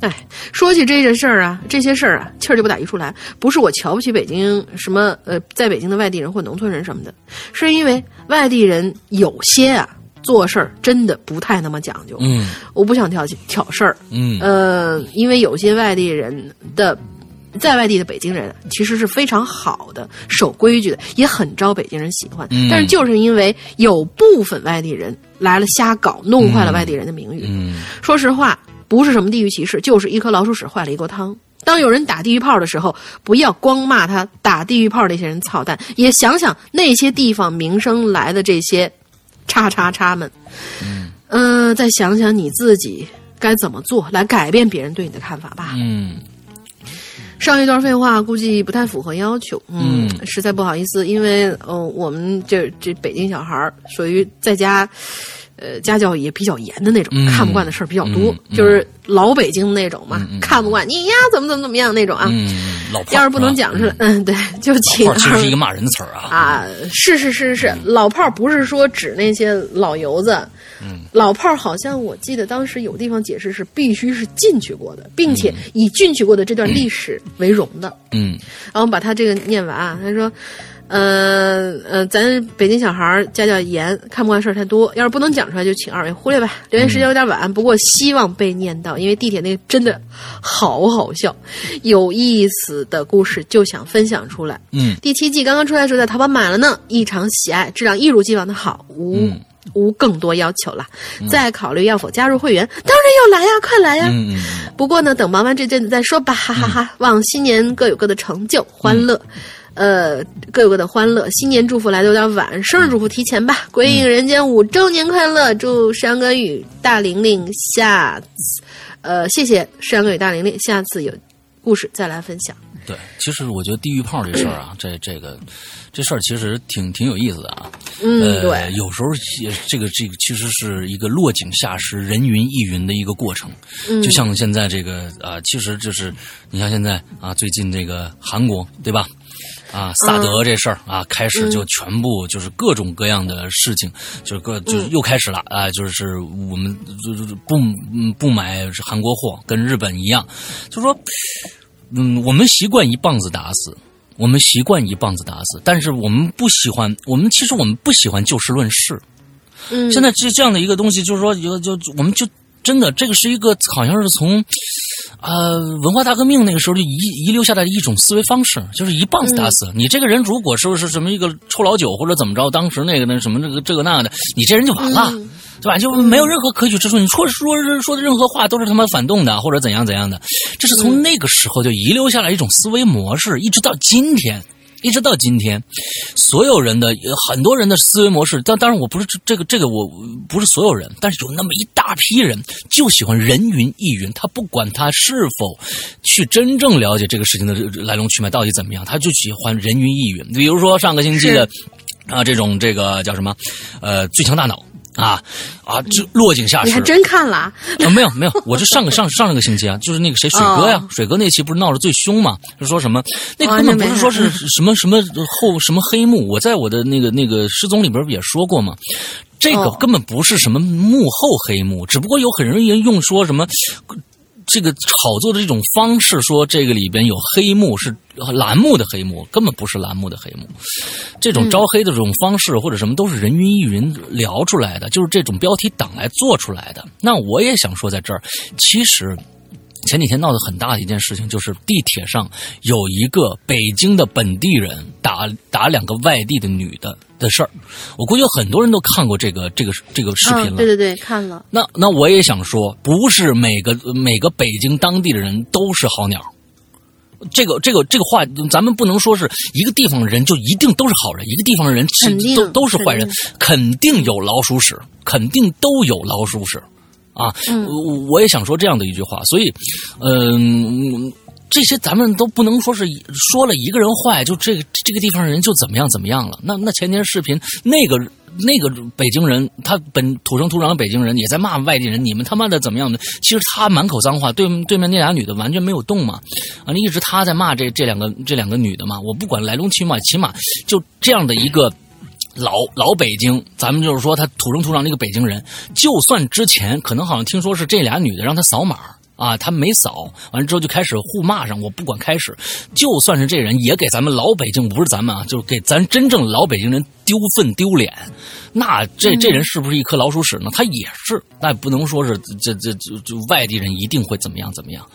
哎，说起这件事儿啊，这些事儿啊，气儿就不打一处来。不是我瞧不起北京什么呃，在北京的外地人或农村人什么的，是因为外地人有些啊做事儿真的不太那么讲究。嗯我不想挑起挑事儿，嗯呃，因为有些外地人的。在外地的北京人其实是非常好的，守规矩的，也很招北京人喜欢。嗯但是就是因为有部分外地人来了瞎搞，弄坏了外地人的名誉。嗯说实话，不是什么地域歧视，就是一颗老鼠屎坏了一锅汤。当有人打地狱炮的时候，不要光骂他打地狱炮那些人操蛋，也想想那些地方名声来的这些叉叉叉们。嗯、再想想你自己该怎么做来改变别人对你的看法吧。嗯上一段废话估计不太符合要求，嗯，嗯实在不好意思，因为呃，我们这这北京小孩儿属于在家，呃，家教也比较严的那种，嗯。看不惯的事儿比较多，就是老北京那种嘛，看不惯你呀，怎么怎么怎么样那种啊。嗯，老炮要是不能讲出来，嗯，对，就请老炮儿其实是一个骂人的词儿啊。啊，是是是是，老炮儿不是说指那些老油子，嗯，老炮儿好像我记得当时有地方解释是必须是进去过的，并且以进去过的这段历史为荣的。嗯。然后把他这个念完啊，他说。呃呃，咱北京小孩儿家教严，看不惯事儿太多。要是不能讲出来，就请二位忽略吧。留言时间有点晚，不过希望被念到，因为地铁那个真的好好笑，有意思的故事就想分享出来。嗯第七季刚刚出来的时候，在淘宝买了呢，异常喜爱，质量一如既往的好，无、嗯无更多要求了。再考虑要否加入会员，当然要来呀，快来呀！嗯嗯不过呢，等忙完这阵子再说吧，哈哈哈望新年各有各的成就、欢乐，呃，各有各的欢乐。新年祝福来的有点晚，生日祝福提前吧。鬼影人间五周年快乐，祝山歌与大玲玲下次，呃，谢谢山歌与大玲玲，下次有故事再来分享。对，其实我觉得地狱炮这事儿啊，这这个这事儿其实挺挺有意思的啊。嗯，呃，对，有时候也这个这个其实是一个落井下石、人云亦云的一个过程。嗯就像现在这个啊、其实就是你像现在啊，最近这个韩国对吧？啊，萨德这事儿啊，开始就全部就是各种各样的事情，就是各就是又开始了啊，就是我们就是不嗯不买韩国货，跟日本一样，就说嗯，我们习惯一棒子打死，我们习惯一棒子打死，但是我们不喜欢，我们其实我们不喜欢就事论事。嗯，现在这这样的一个东西，就是说，有就我们就真的这个是一个好像是从。呃，文化大革命那个时候就遗遗留下来的一种思维方式，就是一棒子打死、你这个人。如果说是什么一个臭老九或者怎么着，当时那个那什么这个这个那个的，你这人就完了，对吧？就没有任何可取之处。你说说说的任何话都是他妈反动的，或者怎样怎样的。这是从那个时候就遗留下来一种思维模式，一直到今天。一直到今天，所有人的很多人的思维模式，当当然我不是这这个这个我不是所有人，但是有那么一大批人就喜欢人云亦云，他不管他是否去真正了解这个事情的来龙去脉到底怎么样，他就喜欢人云亦云。比如说上个星期的啊这种这个叫什么呃最强大脑。啊啊！这落井下石，你还真看了啊？啊，没有没有，我就上个上上个星期啊，就是那个谁水哥呀，哦水哥那期不是闹得最凶嘛？就说什么那哦根本不是说是什么什么后什么黑幕，我在我的那个那个失踪里边也说过嘛，这个哦根本不是什么幕后黑幕，只不过有很多人用说什么。这个炒作的这种方式，说这个里边有黑幕是栏目的黑幕，根本不是栏目的黑幕。这种招黑的这种方式或者什么都是人云亦云聊出来的，就是这种标题党来做出来的。那我也想说，在这儿，其实前几天闹得很大的一件事情，就是地铁上有一个北京的本地人打打两个外地的女的的事儿。我估计有很多人都看过这个这个这个视频了。嗯，对对对，看了。那那我也想说，不是每个每个北京当地的人都是好鸟。这个这个这个话，咱们不能说是一个地方的人就一定都是好人，一个地方的人其肯定都都是坏人肯定有老鼠屎，肯定都有老鼠屎啊！嗯我我也想说这样的一句话，所以，嗯、这些咱们都不能说是说了一个人坏，就这个这个地方人就怎么样怎么样了。那那前天视频那个那个北京人，他本土生土长的北京人也在骂外地人，你们他妈的怎么样的？其实他满口脏话，对对面那俩女的完全没有动嘛，啊，一直他在骂这这两个这两个女的嘛，我不管来龙去脉，起码就这样的一个。老老北京，咱们就是说他土生土长的一个北京人，就算之前可能好像听说是这俩女的让他扫码啊，他没扫，完了之后就开始互骂上，我不管开始，就算是这人也给咱们老北京不是咱们啊，就是给咱真正老北京人丢粪丢脸，那这这人是不是一颗老鼠屎呢？他也是，那也不能说是这这这就外地人一定会怎么样怎么样，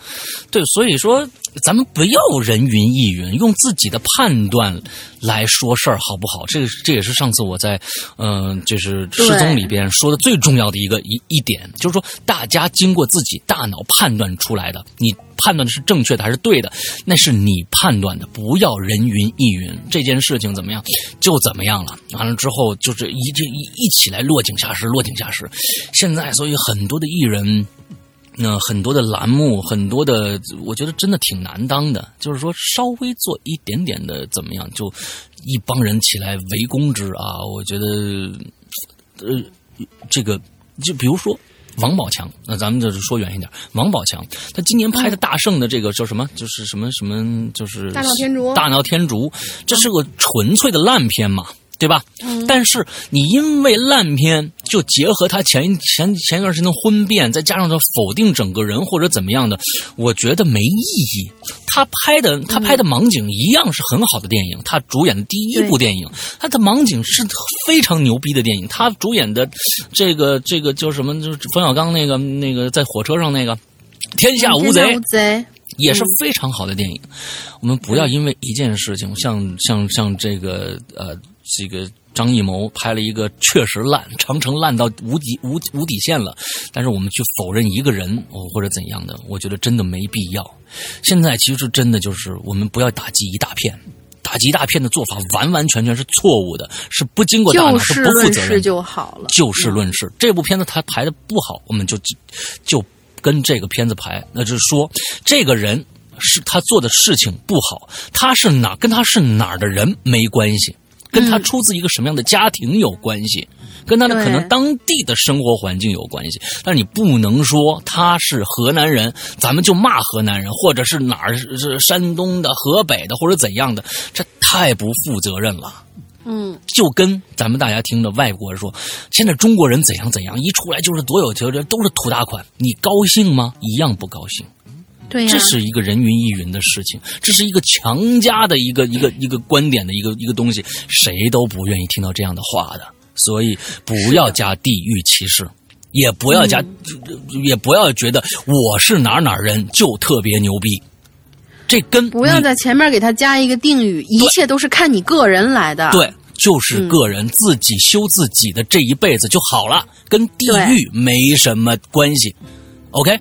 对，所以说咱们不要人云亦云，用自己的判断来说事儿，好不好？这个这也是上次我在嗯、呃就是失踪里边说的最重要的一个一一点，就是说大家经过自己大脑判断出来的，你判断的是正确的还是对的，那是你判断的，不要人云亦云。这件事情怎么样就怎么样了，完了之后就是一这一一起来落井下石，落井下石。现在所以很多的艺人。那很多的栏目，很多的，我觉得真的挺难当的。就是说，稍微做一点点的怎么样，就一帮人起来围攻之啊！我觉得，呃，这个就比如说王宝强，那咱们就是说远一点，王宝强他今年拍的大圣的这个叫什么？就是什么什么？就是大闹天竺大闹天竺，这是个纯粹的烂片嘛？对吧？嗯但是你因为烂片，就结合他前前前一段时间的婚变，再加上他否定整个人或者怎么样的，我觉得没意义。他拍的他拍的盲井一样是很好的电影，他主演的第一部电影，他的盲井是非常牛逼的电影。他主演的这个这个叫什么？就是冯小刚那个那个在火车上那个《天下无贼》，无贼，也是非常好的电影。我们不要因为一件事情，像像像这个呃，这个张艺谋拍了一个确实烂，长城烂到无底无无底线了，但是我们去否认一个人哦或者怎样的，我觉得真的没必要。现在其实真的就是我们不要打击一大片。打击一大片的做法完完全全是错误的，是不经过大脑、是是不负责任。就好了。就事论事。这部片子他排的不好，我们就就跟这个片子排，那就是说这个人是他做的事情不好，他是哪跟他是哪儿的人没关系，跟他出自一个什么样的家庭有关系。跟他的可能当地的生活环境有关系，但是你不能说他是河南人，咱们就骂河南人，或者是哪儿是是山东的、河北的或者怎样的，这太不负责任了。嗯，就跟咱们大家听着外国人说，现在中国人怎样怎样，一出来就是多有觉得都是土大款，你高兴吗？一样不高兴。这是一个人云亦云的事情，这是一个强加的一个一个一个观点的一个一个东西，谁都不愿意听到这样的话的。所以不要加地域歧视，也不要加，也不要觉得我是哪哪人就特别牛逼。这跟不要在前面给他加一个定语，一切都是看你个人来的。，对，就是个人自己修自己的这一辈子就好了，跟地域没什么关系。OK。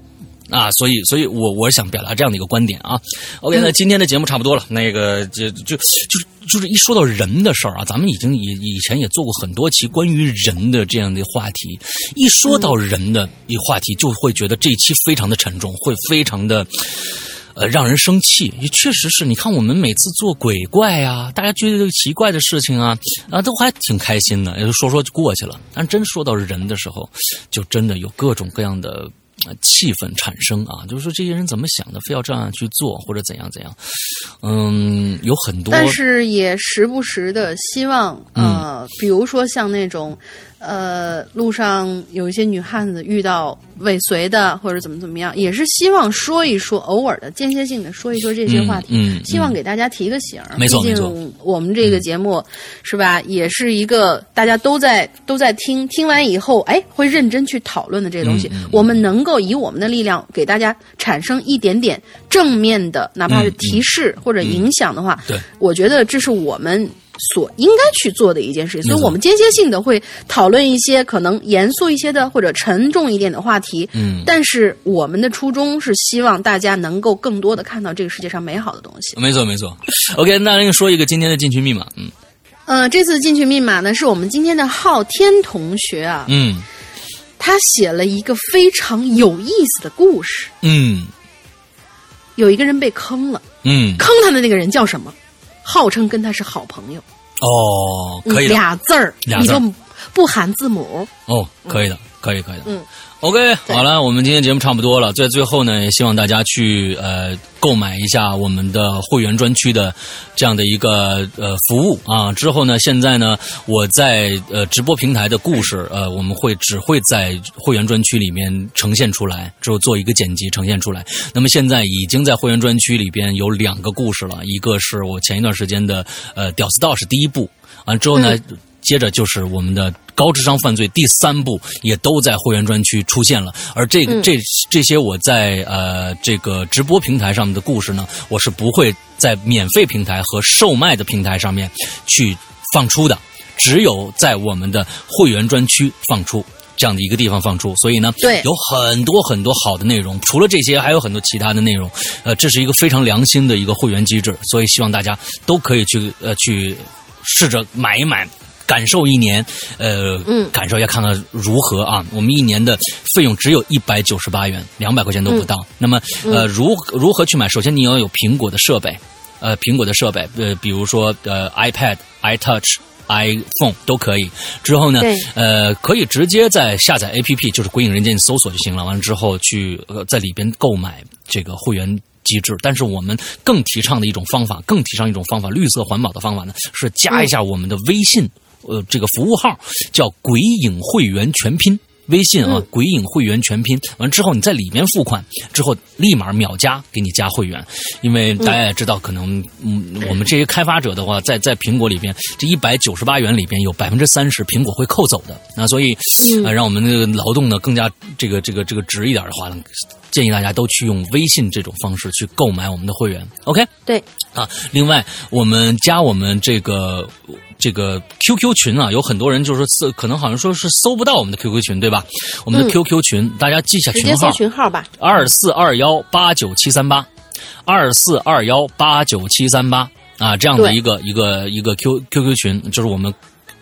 啊，所以，所以我我想表达这样的一个观点啊。OK，那今天的节目差不多了。那个，就就就是就是一说到人的事儿啊，咱们已经以以前也做过很多期关于人的这样的话题。一说到人的一话题，就会觉得这一期非常的沉重，会非常的。呃，让人生气，也确实是你看我们每次做鬼怪啊，大家觉得奇怪的事情啊，啊，都还挺开心的，也就说说就过去了。但真说到人的时候，就真的有各种各样的。呃气氛产生啊，就是说这些人怎么想的，非要这样去做，或者怎样怎样，嗯，有很多，但是也时不时的希望，呃，嗯比如说像那种，呃，路上有一些女汉子遇到尾随的或者怎么怎么样，也是希望说一说，偶尔的间歇性的说一说这些话题，嗯嗯希望给大家提个醒儿。没错毕没错。竟我们这个节目、是吧，也是一个大家都在都在听，听完以后，哎，会认真去讨论的这些东西。嗯我们能够以我们的力量给大家产生一点点正面的，哪怕是提示或者影响的话，嗯对。我觉得这是我们所应该去做的一件事情。所以，我们间歇性的会讨论一些可能严肃一些的或者沉重一点的话题。嗯，但是我们的初衷是希望大家能够更多的看到这个世界上美好的东西。没错没错。OK，那那个说一个今天的进群密码，嗯呃，这次进群密码呢，是我们今天的昊天同学啊，嗯他写了一个非常有意思的故事。嗯有一个人被坑了，嗯，坑他的那个人叫什么？号称跟他是好朋友，哦，可以的，俩字儿，俩字儿你就不含字母。哦，可以的，可以可以的。嗯，OK，好了，我们今天节目差不多了，在最后呢，也希望大家去呃购买一下我们的会员专区的这样的一个呃服务啊。之后呢，现在呢，我在呃直播平台的故事呃，我们会只会在会员专区里面呈现出来，之后做一个剪辑呈现出来。那么现在已经在会员专区里边有两个故事了，一个是我前一段时间的呃《屌丝道士》第一部，完之后呢。接着就是我们的高智商犯罪第三部，也都在会员专区出现了。而这个、这这些我在呃这个直播平台上面的故事呢，我是不会在免费平台和售卖的平台上面去放出的，只有在我们的会员专区放出。这样的一个地方放出，所以呢，对有很多很多好的内容。除了这些，还有很多其他的内容。呃，这是一个非常良心的一个会员机制，所以希望大家都可以去呃去试着买一买。感受一年，呃，嗯感受一下看看如何啊？我们一年的费用只有一百九十八元，两百块钱都不到。那么，呃，如如何去买？首先你要有苹果的设备，呃，苹果的设备，呃，比如说呃 iPad、iTouch。iPhone 都可以，之后呢，呃，可以直接在下载 APP，就是《鬼影人间》搜索就行了。完了之后去呃在里边购买这个会员机制。但是我们更提倡的一种方法，更提倡一种方法，绿色环保的方法呢，是加一下我们的微信，呃，这个服务号叫“鬼影会员全拼”。微信啊，鬼影会员全拼，完之后你在里面付款之后，立马秒加给你加会员，因为大家也知道，可能嗯，我们这些开发者的话，在在苹果里边，这一百九十八元里边有百分之三十苹果会扣走的，那所以呃，让我们这个劳动呢更加这个这个这个值一点的话呢，建议大家都去用微信这种方式去购买我们的会员，OK。对，啊，另外我们加我们这个这个 QQ 群啊，有很多人就是说可能好像说是搜不到我们的 QQ 群，对吧？我们的 QQ 群，大家记下群号，群号吧，二四二幺八九七三八，二四二幺八九七三八啊，这样的一个一个一个 Q QQ 群，就是我们。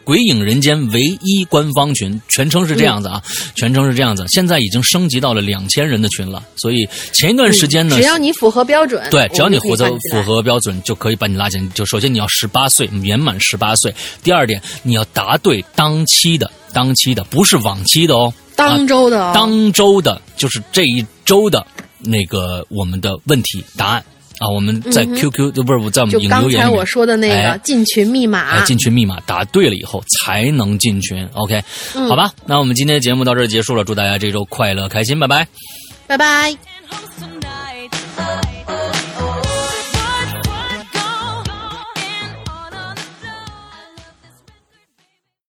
鬼影人间唯一官方群，全称是这样子啊，全称是这样子。现在已经升级到了两千人的群了，所以前一段时间呢，只要你符合标准，对，只要你符合符合标准，就可以把你拉进。就首先你要十八岁，年满十八岁。第二点，你要答对当期的当期的，不是往期的哦，当周的，当周的，就是这一周的那个我们的问题答案。啊，我们在 QQ 不是在我们影留言刚才我说的那个进群密码，进群密码答对了以后才能进群。OK，好吧，那我们今天的节目到这儿结束了，祝大家这周快乐开心，拜拜，拜拜。